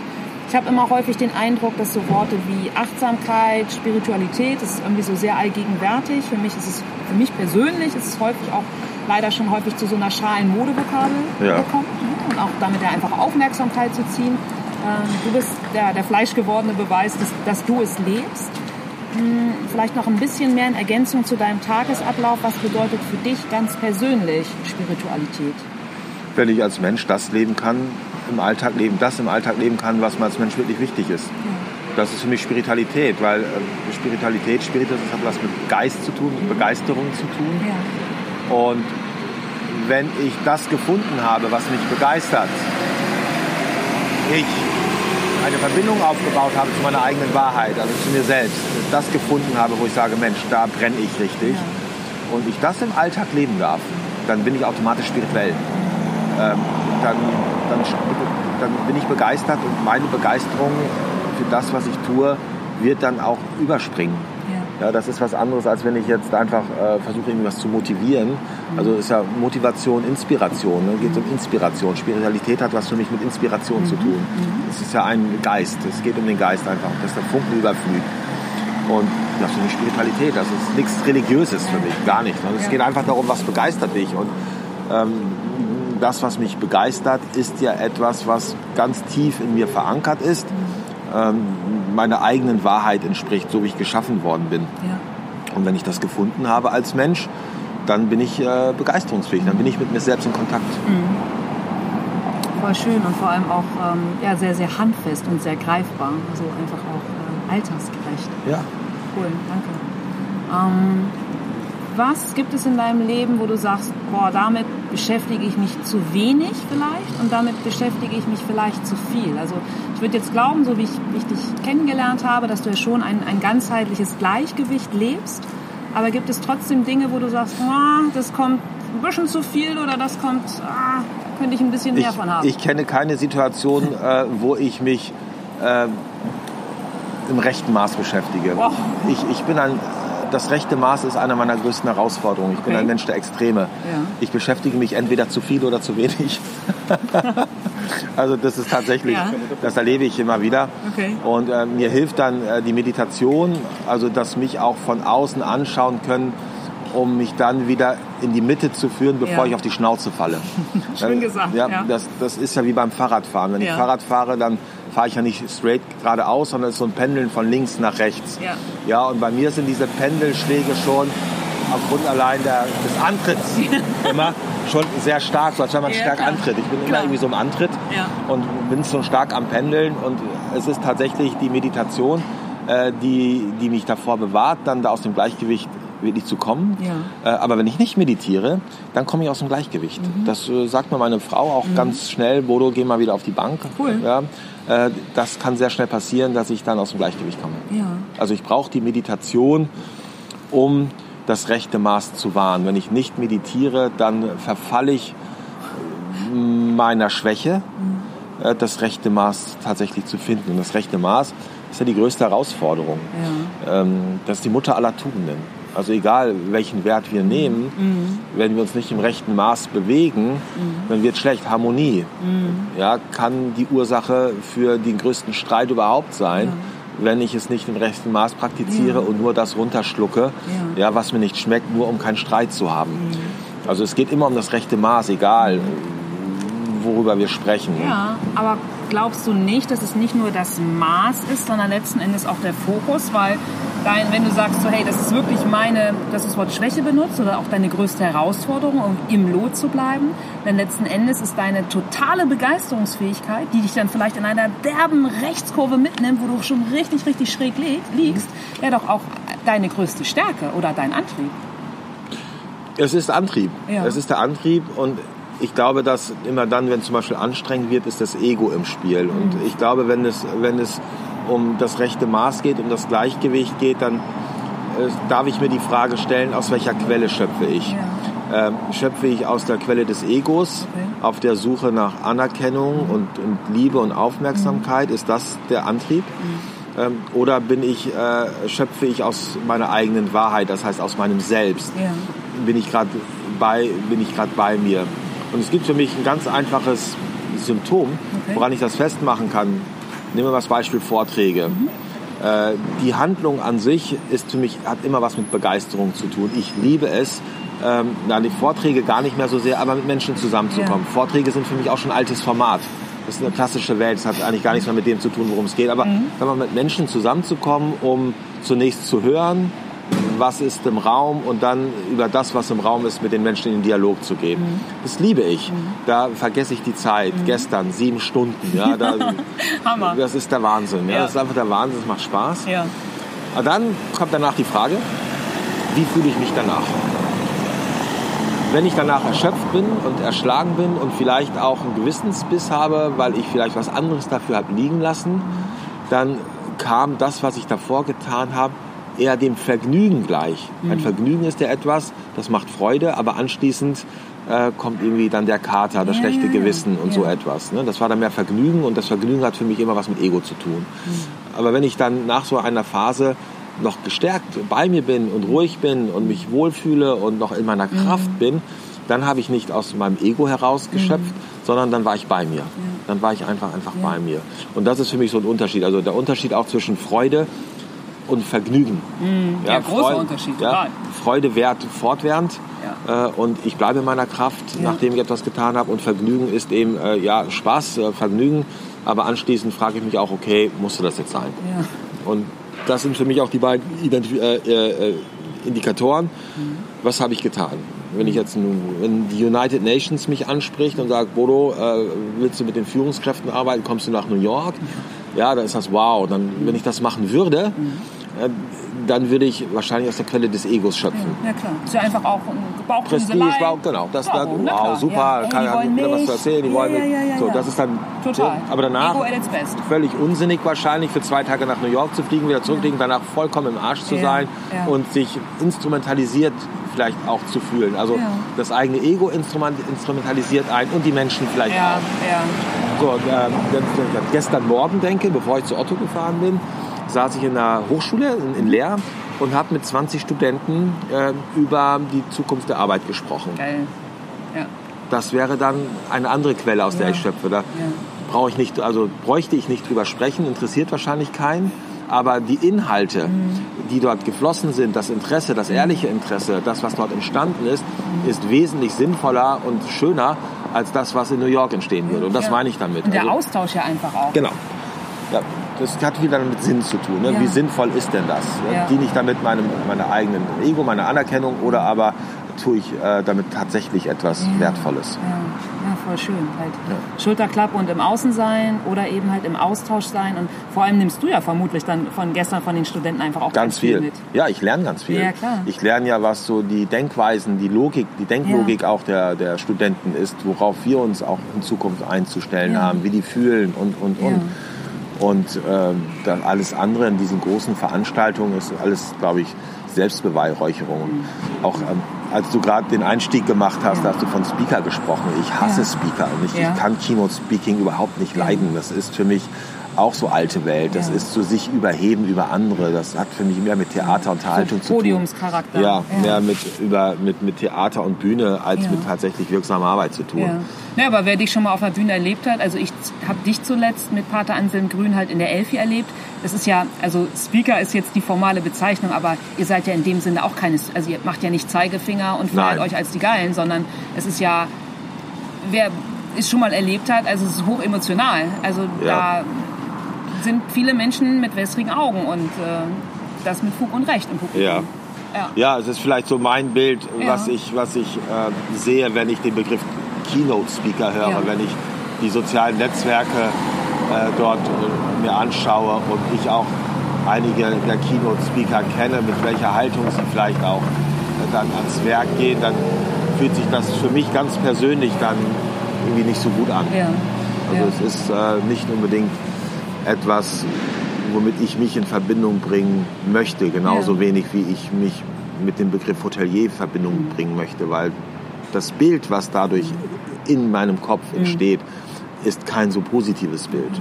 Ich habe immer häufig den Eindruck, dass so Worte wie Achtsamkeit, Spiritualität, das ist irgendwie so sehr allgegenwärtig. Für mich ist es, für mich persönlich ist es häufig auch leider schon häufig zu so einer schalen Modevokabel ja. gekommen und auch damit ja einfach Aufmerksamkeit zu ziehen. Ähm, du bist der, der fleischgewordene Beweis, dass, dass du es lebst. Hm, vielleicht noch ein bisschen mehr in Ergänzung zu deinem Tagesablauf. Was bedeutet für dich ganz persönlich Spiritualität? Wenn ich als Mensch das leben kann, im Alltag leben, das im Alltag leben kann, was mir als Mensch wirklich wichtig ist. Ja. Das ist für mich Spiritualität, weil äh, Spiritualität, Spiritus hat was mit Geist zu tun, mit Begeisterung zu tun. Ja. Und wenn ich das gefunden habe, was mich begeistert, ich eine Verbindung aufgebaut habe zu meiner eigenen Wahrheit, also zu mir selbst, das gefunden habe, wo ich sage, Mensch, da brenne ich richtig, ja. und ich das im Alltag leben darf, dann bin ich automatisch spirituell. Ähm, dann, dann, dann bin ich begeistert und meine Begeisterung für das, was ich tue, wird dann auch überspringen. Ja, das ist was anderes, als wenn ich jetzt einfach äh, versuche, irgendwas zu motivieren. Also ist ja Motivation, Inspiration. Ne? Geht um Inspiration. Spiritualität hat was für mich mit Inspiration mhm. zu tun. Mhm. Es ist ja ein Geist. Es geht um den Geist einfach, dass der Funken überflügt. Und das ist eine Spiritualität. Das ist nichts Religiöses für mich, gar nicht. Es ja. geht einfach darum, was begeistert dich. Und ähm, das, was mich begeistert, ist ja etwas, was ganz tief in mir verankert ist. Mhm ähm, meiner eigenen Wahrheit entspricht, so wie ich geschaffen worden bin. Ja. Und wenn ich das gefunden habe als Mensch, dann bin ich äh, begeisterungsfähig, dann bin ich mit mir selbst in Kontakt. Mhm. Voll schön und vor allem auch ähm, ja, sehr, sehr handfest und sehr greifbar, so einfach auch äh, altersgerecht. Ja. Cool, danke. Ähm, was gibt es in deinem Leben, wo du sagst, boah, damit beschäftige ich mich zu wenig vielleicht und damit beschäftige ich mich vielleicht zu viel? Also ich würde jetzt glauben, so wie ich, wie ich dich kennengelernt habe, dass du ja schon ein, ein ganzheitliches Gleichgewicht lebst. Aber gibt es trotzdem Dinge, wo du sagst, oh, das kommt ein bisschen zu viel oder das kommt, ah, könnte ich ein bisschen mehr ich, von haben? Ich kenne keine Situation, äh, wo ich mich äh, im rechten Maß beschäftige. Oh. Ich, ich bin ein das rechte Maß ist eine meiner größten Herausforderungen. Ich okay. bin ein Mensch der Extreme. Ja. Ich beschäftige mich entweder zu viel oder zu wenig. also das ist tatsächlich, ja. das erlebe ich immer wieder. Okay. Und äh, mir hilft dann äh, die Meditation, also dass mich auch von außen anschauen können um mich dann wieder in die Mitte zu führen, bevor Ja. ich auf die Schnauze falle. Schön Äh, gesagt, Ja, ja. Das, das ist ja wie beim Fahrradfahren. Wenn ich Fahrrad fahre, dann fahre ich ja nicht straight geradeaus, sondern es ist so ein Pendeln von links nach rechts. Ja. ja, und bei mir sind diese Pendelschläge schon aufgrund allein der, des Antritts immer schon sehr stark, so als wenn man Ja, stark klar. antritt. Ich bin Klar. immer irgendwie so im Antritt Ja. und bin so stark am Pendeln und es ist tatsächlich die Meditation, äh, die, die mich davor bewahrt, dann da aus dem Gleichgewicht wirklich zu kommen. Ja. Äh, aber wenn ich nicht meditiere, dann komme ich aus dem Gleichgewicht. Mhm. Das äh, sagt mir meine Frau auch ganz schnell. Bodo, geh mal wieder auf die Bank. Cool. Ja, äh, das kann sehr schnell passieren, dass ich dann aus dem Gleichgewicht komme. Ja. Also ich brauche die Meditation, um das rechte Maß zu wahren. Wenn ich nicht meditiere, dann verfalle ich meiner Schwäche, Mhm. äh, das rechte Maß tatsächlich zu finden. Und das rechte Maß ist ja die größte Herausforderung. Ähm, Das ist die Mutter aller Tugenden. Also egal, welchen Wert wir nehmen, Mhm. wenn wir uns nicht im rechten Maß bewegen, dann wird schlecht. Harmonie Mhm. ja, kann die Ursache für den größten Streit überhaupt sein, wenn ich es nicht im rechten Maß praktiziere Ja. und nur das runterschlucke, Ja. ja, was mir nicht schmeckt, nur um keinen Streit zu haben. Also es geht immer um das rechte Maß, egal worüber wir sprechen. Ja, aber glaubst du nicht, dass es nicht nur das Maß ist, sondern letzten Endes auch der Fokus? Weil dein, wenn du sagst, so, hey, das ist wirklich meine, dass du das Wort Schwäche benutzt oder auch deine größte Herausforderung, um im Lot zu bleiben, denn letzten Endes ist deine totale Begeisterungsfähigkeit, die dich dann vielleicht in einer derben Rechtskurve mitnimmt, wo du schon richtig, richtig schräg li- liegst, ja doch auch deine größte Stärke oder dein Antrieb. Es ist Antrieb. Ja. Es ist der Antrieb und ich glaube, dass immer dann, wenn zum Beispiel anstrengend wird, ist das Ego im Spiel. Und Mhm. ich glaube, wenn es, wenn es um das rechte Maß geht, um das Gleichgewicht geht, dann äh, darf ich mir die Frage stellen, aus welcher Quelle schöpfe ich? Ähm, schöpfe ich aus der Quelle des Egos, Okay. auf der Suche nach Anerkennung und, und Liebe und Aufmerksamkeit? Ist das der Antrieb? Ähm, oder bin ich, äh, schöpfe ich aus meiner eigenen Wahrheit, das heißt aus meinem Selbst? Ja. bin ich gerade bei, bin ich gerade bei mir. Und es gibt für mich ein ganz einfaches Symptom, Okay. woran ich das festmachen kann. Nehmen wir mal das Beispiel Vorträge. Äh, die Handlung an sich ist für mich, hat immer was mit Begeisterung zu tun. Ich liebe es, ähm, na, die Vorträge gar nicht mehr so sehr, aber mit Menschen zusammenzukommen. Ja. Vorträge sind für mich auch schon ein altes Format. Das ist eine klassische Welt, das hat eigentlich gar nichts mehr mit dem zu tun, worum es geht. Aber Mhm. sagen wir, mit Menschen zusammenzukommen, um zunächst zu hören, was ist im Raum und dann über das, was im Raum ist, mit den Menschen in den Dialog zu gehen. Mhm. Das liebe ich. Da vergesse ich die Zeit. Gestern sieben Stunden. Ja, da, Hammer. das ist der Wahnsinn. Ja, Ja. Das ist einfach der Wahnsinn. Das macht Spaß. Ja. Aber dann kommt danach die Frage, wie fühle ich mich danach? Wenn ich danach erschöpft bin und erschlagen bin und vielleicht auch einen Gewissensbiss habe, weil ich vielleicht was anderes dafür habe liegen lassen, dann kam das, was ich davor getan habe, eher dem Vergnügen gleich. Ein Vergnügen ist ja etwas, das macht Freude, aber anschließend äh, kommt irgendwie dann der Kater, das Ja, schlechte ja. Gewissen und so Ja. etwas. Ne? Das war dann mehr Vergnügen und das Vergnügen hat für mich immer was mit Ego zu tun. Aber wenn ich dann nach so einer Phase noch gestärkt bei mir bin und ruhig bin und mich wohlfühle und noch in meiner Kraft bin, dann habe ich nicht aus meinem Ego heraus geschöpft, sondern dann war ich bei mir. Dann war ich einfach einfach bei mir. Und das ist für mich so ein Unterschied. Also der Unterschied auch zwischen Freude und Vergnügen. Ja, großer Freu- Unterschied, Ja, total. Freude währt fortwährend äh, und ich bleibe in meiner Kraft, nachdem ich etwas getan habe. Und Vergnügen ist eben äh, ja Spaß, äh, Vergnügen. Aber anschließend frage ich mich auch, okay, musste das jetzt sein? Ja. Und das sind für mich auch die beiden Identif äh, äh, Indikatoren. Mhm. Was habe ich getan? Wenn ich jetzt, wenn die United Nations mich anspricht und sagt, Bodo, äh, willst du mit den Führungskräften arbeiten, kommst du nach New York? Ja, dann ist das wow. Dann, wenn ich das machen würde, äh, dann würde ich wahrscheinlich aus der Quelle des Egos schöpfen. Ja, klar. Ist ja einfach auch ein Prestige, Bauchkriselei. wow, genau. Das Ja, na wow, super, Ja. Kann wollen wieder was zu erzählen, die Ja, wollen ja, ja, ja, so, ja. das ist dann Total. Aber danach völlig unsinnig wahrscheinlich für zwei Tage nach New York zu fliegen, wieder zurückfliegen, danach vollkommen im Arsch zu Ja, sein ja. und sich instrumentalisiert vielleicht auch zu fühlen. Also Ja. das eigene Ego instrument, instrumentalisiert ein und die Menschen vielleicht Ja, auch. Ja. An gestern Morgen denke, bevor ich zu Otto gefahren bin, saß ich in der Hochschule in, Leer und habe mit 20 Studenten äh, über die Zukunft der Arbeit gesprochen. Geil. Ja. Das wäre dann eine andere Quelle, aus der Ja. ich schöpfe. Da brauche ich nicht, also bräuchte ich nicht drüber sprechen, interessiert wahrscheinlich keinen. Aber die Inhalte, die dort geflossen sind, das Interesse, das ehrliche Interesse, das, was dort entstanden ist, ist wesentlich sinnvoller und schöner als das, was in New York entstehen würde. Und das Ja. meine ich damit. Und der Also- Austausch ja einfach auch. Genau. Ja, das hat wieder mit Sinn zu tun. Ne? Ja. Wie sinnvoll ist denn das? Ja. Diene ich damit meinem, meiner eigenen Ego, meiner Anerkennung oder aber tue ich äh, damit tatsächlich etwas Wertvolles? Ja, ja voll schön. Halt Schulterklappe und im Außen sein oder eben halt im Austausch sein. Und vor allem nimmst du ja vermutlich dann von gestern von den Studenten einfach auch Ganz viel. mit. Ja, ich lerne ganz viel. Ja, klar. Ich lerne ja, was so die Denkweisen, die Logik, die Denklogik auch der, der Studenten ist, worauf wir uns auch in Zukunft einzustellen Ja. haben, wie die fühlen und, und, und. Und ähm, dann alles andere in diesen großen Veranstaltungen ist alles, glaube ich, Selbstbeweihräucherung. Auch ähm, als du gerade den Einstieg gemacht hast, Ja. hast du von Speaker gesprochen. Ich hasse Ja. Speaker. Und ich, Ja. ich kann Keynote-Speaking überhaupt nicht leiden. Das ist für mich auch so alte Welt. Das Ja. ist so sich überheben über andere. Das hat für mich mehr mit Theater und Unterhaltung zu tun. Podiumscharakter. Ja, mehr mit, über, mit, mit Theater und Bühne als Ja. mit tatsächlich wirksamer Arbeit zu tun. Ja. ja, aber wer dich schon mal auf einer Bühne erlebt hat, also ich habe dich zuletzt mit Pater Anselm Grün halt in der Elfi erlebt. Das ist ja, also Speaker ist jetzt die formale Bezeichnung, aber ihr seid ja in dem Sinne auch keine, also ihr macht ja nicht Zeigefinger und Nein. euch als die Geilen, sondern es ist ja, wer es schon mal erlebt hat, also es ist hoch emotional. Also Ja. da sind viele Menschen mit wässrigen Augen und äh, das mit Fug und Recht im Publikum. Ja. Ja. Ja, es ist vielleicht so mein Bild, Ja. was ich, was ich äh, sehe, wenn ich den Begriff Keynote Speaker höre, Ja. wenn ich die sozialen Netzwerke äh, dort äh, mir anschaue und ich auch einige der Keynote Speaker kenne, mit welcher Haltung sie vielleicht auch äh, dann ans Werk gehen, dann fühlt sich das für mich ganz persönlich dann irgendwie nicht so gut an. Ja. Also ja. es ist äh, nicht unbedingt etwas, womit ich mich in Verbindung bringen möchte, genauso Ja. wenig wie ich mich mit dem Begriff Hotelier in Verbindung bringen möchte, weil das Bild, was dadurch in meinem Kopf Mhm. entsteht, ist kein so positives Bild.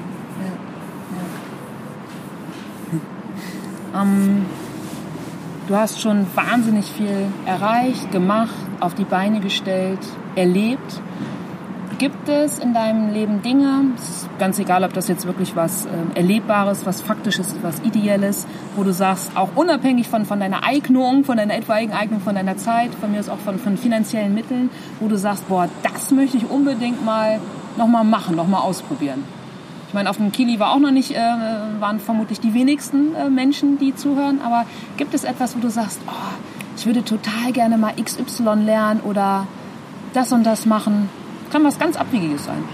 Ähm, du hast schon wahnsinnig viel erreicht, gemacht, auf die Beine gestellt, erlebt. Gibt es in deinem Leben Dinge, ist ganz egal, ob das jetzt wirklich was ähm, Erlebbares, was Faktisches was Ideelles, wo du sagst, auch unabhängig von, von deiner Eignung, von deiner etwaigen Eignung, von deiner Zeit, von mir ist auch von, von finanziellen Mitteln, wo du sagst, boah, das möchte ich unbedingt mal nochmal machen, nochmal ausprobieren. Ich meine, auf dem Kili war auch noch nicht, äh, waren vermutlich die wenigsten äh, Menschen, die zuhören. Aber gibt es etwas, wo du sagst, oh, ich würde total gerne mal XY lernen oder das und das machen? Kann was ganz Abwegiges sein.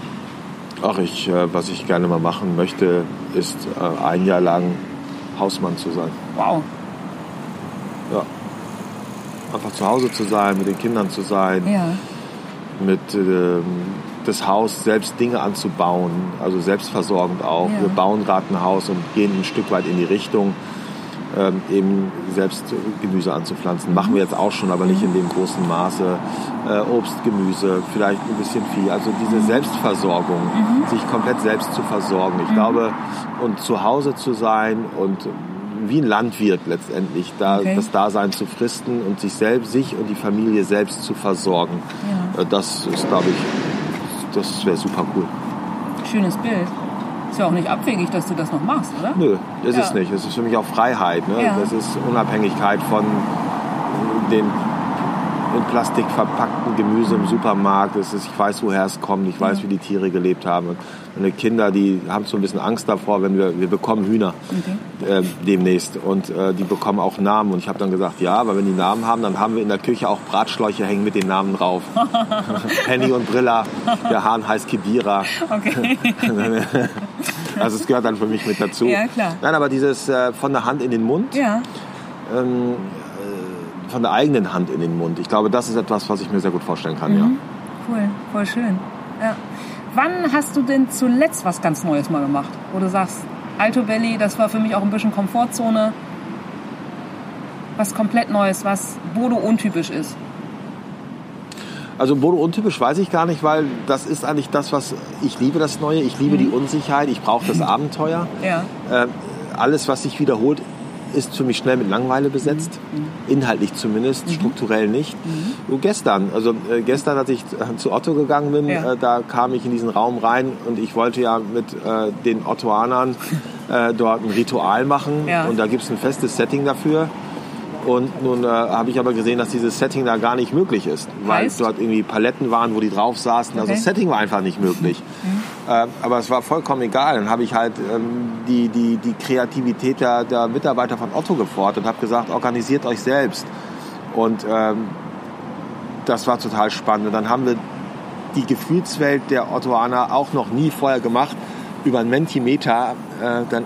Ach, ich, äh, was ich gerne mal machen möchte, ist äh, ein Jahr lang Hausmann zu sein. Wow. Ja. Einfach zu Hause zu sein, mit den Kindern zu sein, Ja. mit ähm, das Haus selbst Dinge anzubauen, also selbstversorgend auch. Ja. Wir bauen gerade ein Haus und gehen ein Stück weit in die Richtung, ähm, eben selbst Gemüse anzupflanzen. Machen wir jetzt auch schon, aber nicht in dem großen Maße. Äh, Obst, Gemüse, vielleicht ein bisschen Vieh. Also diese Selbstversorgung, sich komplett selbst zu versorgen. Ich glaube, und zu Hause zu sein und wie ein Landwirt letztendlich, da Okay. das Dasein zu fristen und sich selbst, sich und die Familie selbst zu versorgen. Ja. Äh, Das ist, glaube ich, das wäre super cool. Schönes Bild. Ist ja auch nicht abwegig, dass du das noch machst, oder? Nö, ist Ja. es nicht. Es ist für mich auch Freiheit. Ne? Ja. Das ist Unabhängigkeit von den in Plastik verpackten Gemüse im Supermarkt. Es ist, ich weiß, woher es kommt. Ich weiß, wie die Tiere gelebt haben. Und meine Kinder, die haben so ein bisschen Angst davor, wenn wir, wir bekommen Hühner äh, demnächst. Und äh, die bekommen auch Namen. Und ich habe dann gesagt, ja, aber wenn die Namen haben, dann haben wir in der Küche auch Bratschläuche hängen mit den Namen drauf. Penny und Brilla. Der Hahn heißt Kibira. Okay. Also es gehört dann für mich mit dazu. Ja, klar. Nein, aber dieses äh, von der Hand in den Mund, ja. ähm, äh, von der eigenen Hand in den Mund. Ich glaube, das ist etwas, was ich mir sehr gut vorstellen kann. Ja. Cool, voll schön. Ja. Wann hast du denn zuletzt was ganz Neues mal gemacht? Wo du sagst, Alto Belly, das war für mich auch ein bisschen Komfortzone. Was komplett Neues, was Bodo untypisch ist. Also Bodo untypisch weiß ich gar nicht, weil das ist eigentlich das, was ich liebe, das Neue. Ich liebe die Unsicherheit. Ich brauche das Abenteuer. Ja. Äh, alles, was sich wiederholt, ist für mich schnell mit Langeweile besetzt. Inhaltlich zumindest, strukturell nicht. Und gestern, also äh, gestern, als ich äh, zu Otto gegangen bin, Ja. äh, da kam ich in diesen Raum rein und ich wollte ja mit äh, den Ottoanern äh, dort ein Ritual machen Ja. und da gibt es ein festes Setting dafür. Und nun äh, habe ich aber gesehen, dass dieses Setting da gar nicht möglich ist, weil Heißt? dort irgendwie Paletten waren, wo die drauf saßen. Also Okay. das Setting war einfach nicht möglich. Äh, aber es war vollkommen egal. Dann habe ich halt ähm, die, die, die Kreativität der, der Mitarbeiter von Otto gefordert und habe gesagt, organisiert euch selbst. Und ähm, das war total spannend. Und dann haben wir die Gefühlswelt der Ottoaner auch noch nie vorher gemacht, über einen Mentimeter äh, dann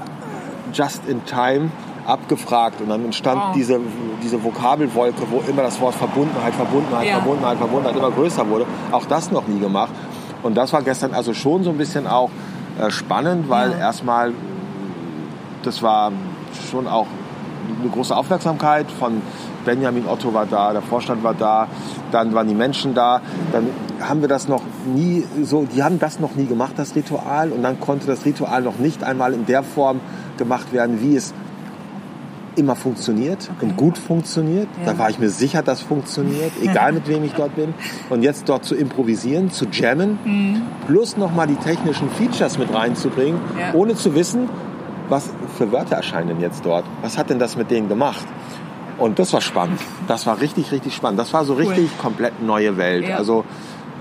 just in time abgefragt und dann entstand Wow. diese, diese Vokabelwolke, wo immer das Wort Verbundenheit, Verbundenheit, Ja. Verbundenheit, Verbundenheit immer größer wurde. Auch das noch nie gemacht. Und das war gestern also schon so ein bisschen auch äh, spannend, weil Ja. erstmal das war schon auch eine große Aufmerksamkeit von Benjamin Otto war da, der Vorstand war da, dann waren die Menschen da, dann haben wir das noch nie so, die haben das noch nie gemacht, das Ritual, und dann konnte das Ritual noch nicht einmal in der Form gemacht werden, wie es immer funktioniert und gut funktioniert. Ja. Da war ich mir sicher, dass funktioniert, egal mit wem ich dort bin. Und jetzt dort zu improvisieren, zu jammen, plus nochmal die technischen Features mit reinzubringen, Ja. ohne zu wissen, was für Wörter erscheinen denn jetzt dort. Was hat denn das mit denen gemacht? Und das war spannend. Das war richtig, richtig spannend. Das war so richtig komplett neue Welt. Ja. Also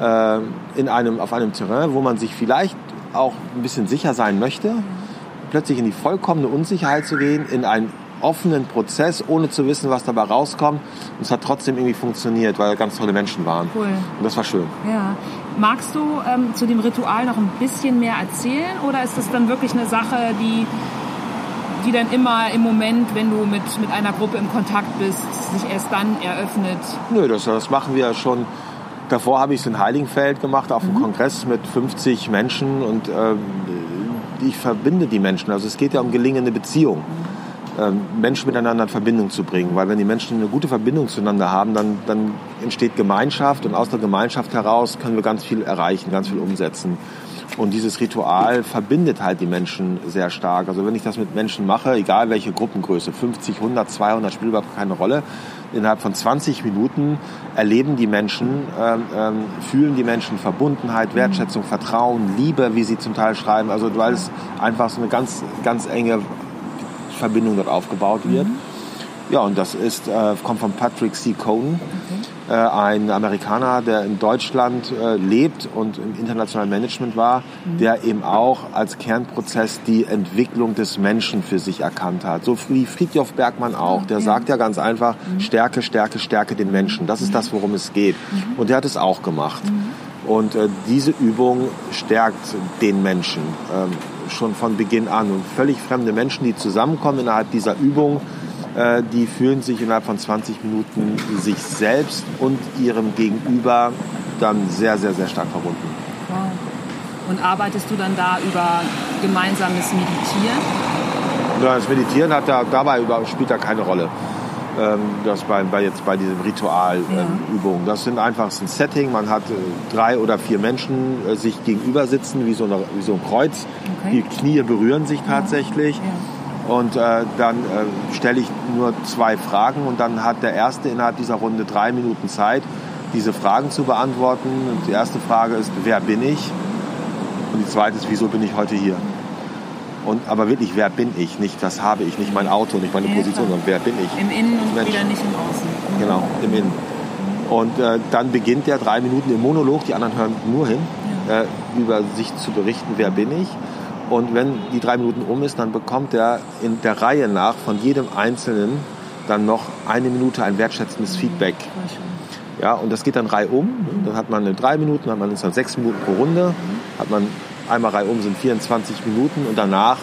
äh, in einem, auf einem Terrain, wo man sich vielleicht auch ein bisschen sicher sein möchte, plötzlich in die vollkommene Unsicherheit zu gehen, in einen offenen Prozess, ohne zu wissen, was dabei rauskommt. Und es hat trotzdem irgendwie funktioniert, weil ganz tolle Menschen waren. Cool. Und das war schön. Ja. Magst du ähm, zu dem Ritual noch ein bisschen mehr erzählen oder ist das dann wirklich eine Sache, die, die dann immer im Moment, wenn du mit, mit einer Gruppe im Kontakt bist, sich erst dann eröffnet? Nö, das, das machen wir schon. Davor habe ich es in Heiligenfeld gemacht, auf einem Kongress mit 50 Menschen und ähm, ich verbinde die Menschen. Also es geht ja um gelingende Beziehungen. Ähm, Menschen miteinander in Verbindung zu bringen. Weil wenn die Menschen eine gute Verbindung zueinander haben, dann, dann entsteht Gemeinschaft und aus der Gemeinschaft heraus können wir ganz viel erreichen, ganz viel umsetzen. Und dieses Ritual verbindet halt die Menschen sehr stark. Also wenn ich das mit Menschen mache, egal welche Gruppengröße, 50, 100, 200, spielt überhaupt keine Rolle. Innerhalb von 20 Minuten erleben die Menschen, ähm, ähm, fühlen die Menschen Verbundenheit, Wertschätzung, Vertrauen, Liebe, wie sie zum Teil schreiben. Also weil es einfach so eine ganz, ganz enge Verbindung dort aufgebaut wird. Ja, und das ist, äh, kommt von Patrick C. Cohen, äh, ein Amerikaner, der in Deutschland äh, lebt und im internationalen Management war, der eben auch als Kernprozess die Entwicklung des Menschen für sich erkannt hat. So wie Friedjof Bergmann auch. Der sagt ja ganz einfach, Stärke, Stärke, Stärke den Menschen. Das ist das, worum es geht. Und der hat es auch gemacht. Und äh, diese Übung stärkt den Menschen ähm, schon von Beginn an. Und völlig fremde Menschen, die zusammenkommen innerhalb dieser Übung, äh, die fühlen sich innerhalb von 20 Minuten sich selbst und ihrem Gegenüber dann sehr, sehr, sehr stark verbunden. Wow. Und arbeitest du dann da über gemeinsames Meditieren? Ja, Das Meditieren hat da, dabei über, spielt da keine Rolle. Ähm, Das bei, bei jetzt bei diesem Ritualübung. Das sind einfach ein Setting. Man hat äh, drei oder vier Menschen äh, sich gegenüber sitzen, wie so, eine, wie so ein Kreuz. Okay. Die Knie berühren sich tatsächlich. Und äh, dann äh, stelle ich nur zwei Fragen und dann hat der Erste innerhalb dieser Runde drei Minuten Zeit, diese Fragen zu beantworten. Und die erste Frage ist, wer bin ich? Und die zweite ist, wieso bin ich heute hier? Und, aber wirklich, wer bin ich? Nicht, was habe ich, nicht mein Auto, nicht meine Ja, Position, sondern wer bin ich? Im Innen und Mensch. wieder nicht im Außen. Genau, im Innen. Und äh, dann beginnt der drei Minuten im Monolog, die anderen hören nur hin, äh, über sich zu berichten, wer bin ich. Und wenn die drei Minuten um ist, dann bekommt er in der Reihe nach von jedem Einzelnen dann noch eine Minute ein wertschätzendes Feedback. Voll schön. Ja, und das geht dann reihum. Dann hat man eine drei Minuten, dann hat man insgesamt sechs Minuten pro Runde. Hat man einmal reihum sind 24 Minuten und danach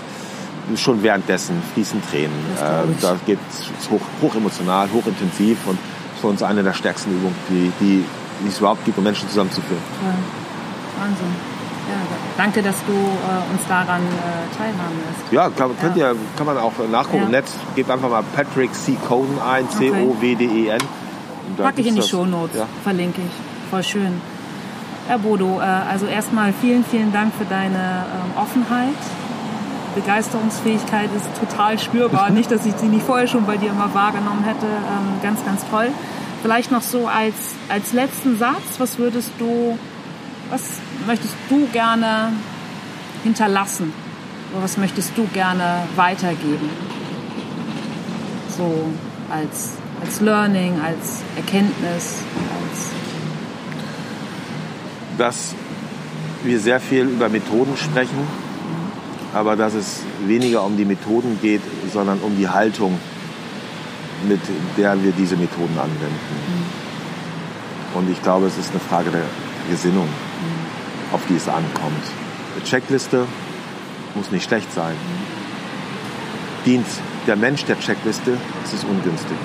schon währenddessen fließen Tränen. Äh, da geht es hoch, hoch emotional, hochintensiv und für uns eine der stärksten Übungen, die, die, die es überhaupt gibt, um Menschen zusammenzuführen. Ja. Wahnsinn. Ja, danke, dass du äh, uns daran äh, teilhaben lässt. Ja, kann, könnt Ja. ihr, kann man auch nachgucken Ja. im Netz. Gebt einfach mal Patrick C. Coden ein, C-O-W-D-E-N. Packe ich in die. Shownotes, Ja. verlinke ich. Voll schön. Herr Bodo, äh, also erstmal vielen, vielen Dank für deine ähm, Offenheit. Begeisterungsfähigkeit ist total spürbar. nicht, dass ich sie nicht vorher schon bei dir immer wahrgenommen hätte. Ähm, ganz, ganz toll. Vielleicht noch so als, als letzten Satz, was würdest du, was möchtest du gerne hinterlassen was möchtest du gerne weitergeben? So als, als Learning, als Erkenntnis, dass wir sehr viel über Methoden sprechen, aber dass es weniger um die Methoden geht, sondern um die Haltung, mit der wir diese Methoden anwenden. Und ich glaube, es ist eine Frage der Gesinnung, auf die es ankommt. Eine Checkliste muss nicht schlecht sein. Dient der Mensch der Checkliste, ist es ungünstig.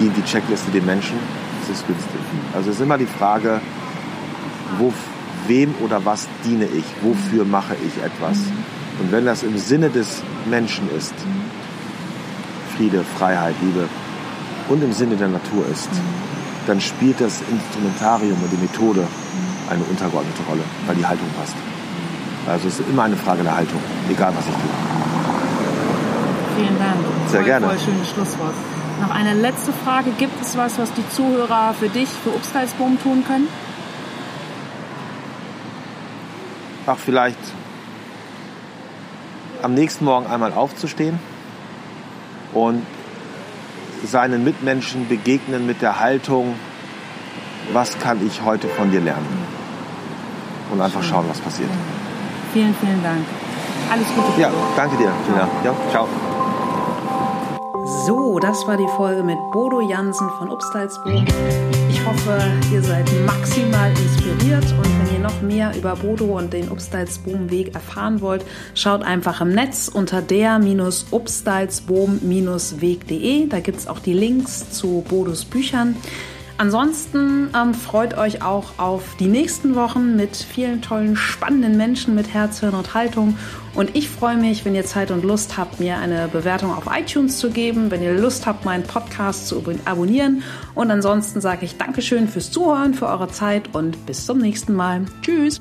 Dient die Checkliste dem Menschen, ist es günstig. Also es ist immer die Frage, wo, wem oder was diene ich? Wofür mache ich etwas? Und wenn das im Sinne des Menschen ist, Friede, Freiheit, Liebe und im Sinne der Natur ist, dann spielt das Instrumentarium und die Methode eine untergeordnete Rolle, weil die Haltung passt. Also es ist immer eine Frage der Haltung, egal was ich tue. Vielen Dank. Sehr voll, gerne. Voll schönes Schlusswort. Noch eine letzte Frage. Gibt es was, was die Zuhörer für dich, für Obstalsboom tun können? Ach, vielleicht am nächsten Morgen einmal aufzustehen und seinen Mitmenschen begegnen mit der Haltung, was kann ich heute von dir lernen? Und einfach schauen, was passiert. Vielen, vielen Dank. Alles Gute. Ja, danke dir, Tina. Ja, ciao. So, das war die Folge mit Bodo Jansen von Upstalsboom. Ich hoffe, ihr seid maximal inspiriert und wenn ihr noch mehr über Bodo und den Upstalsboom-Weg erfahren wollt, schaut einfach im Netz unter der-upstalsboom-weg.de. Da gibt es auch die Links zu Bodos Büchern. Ansonsten ähm, freut euch auch auf die nächsten Wochen mit vielen tollen, spannenden Menschen mit Herz, Hirn und Haltung. Und ich freue mich, wenn ihr Zeit und Lust habt, mir eine Bewertung auf iTunes zu geben, wenn ihr Lust habt, meinen Podcast zu abonnieren. Und ansonsten sage ich Dankeschön fürs Zuhören, für eure Zeit und bis zum nächsten Mal. Tschüss!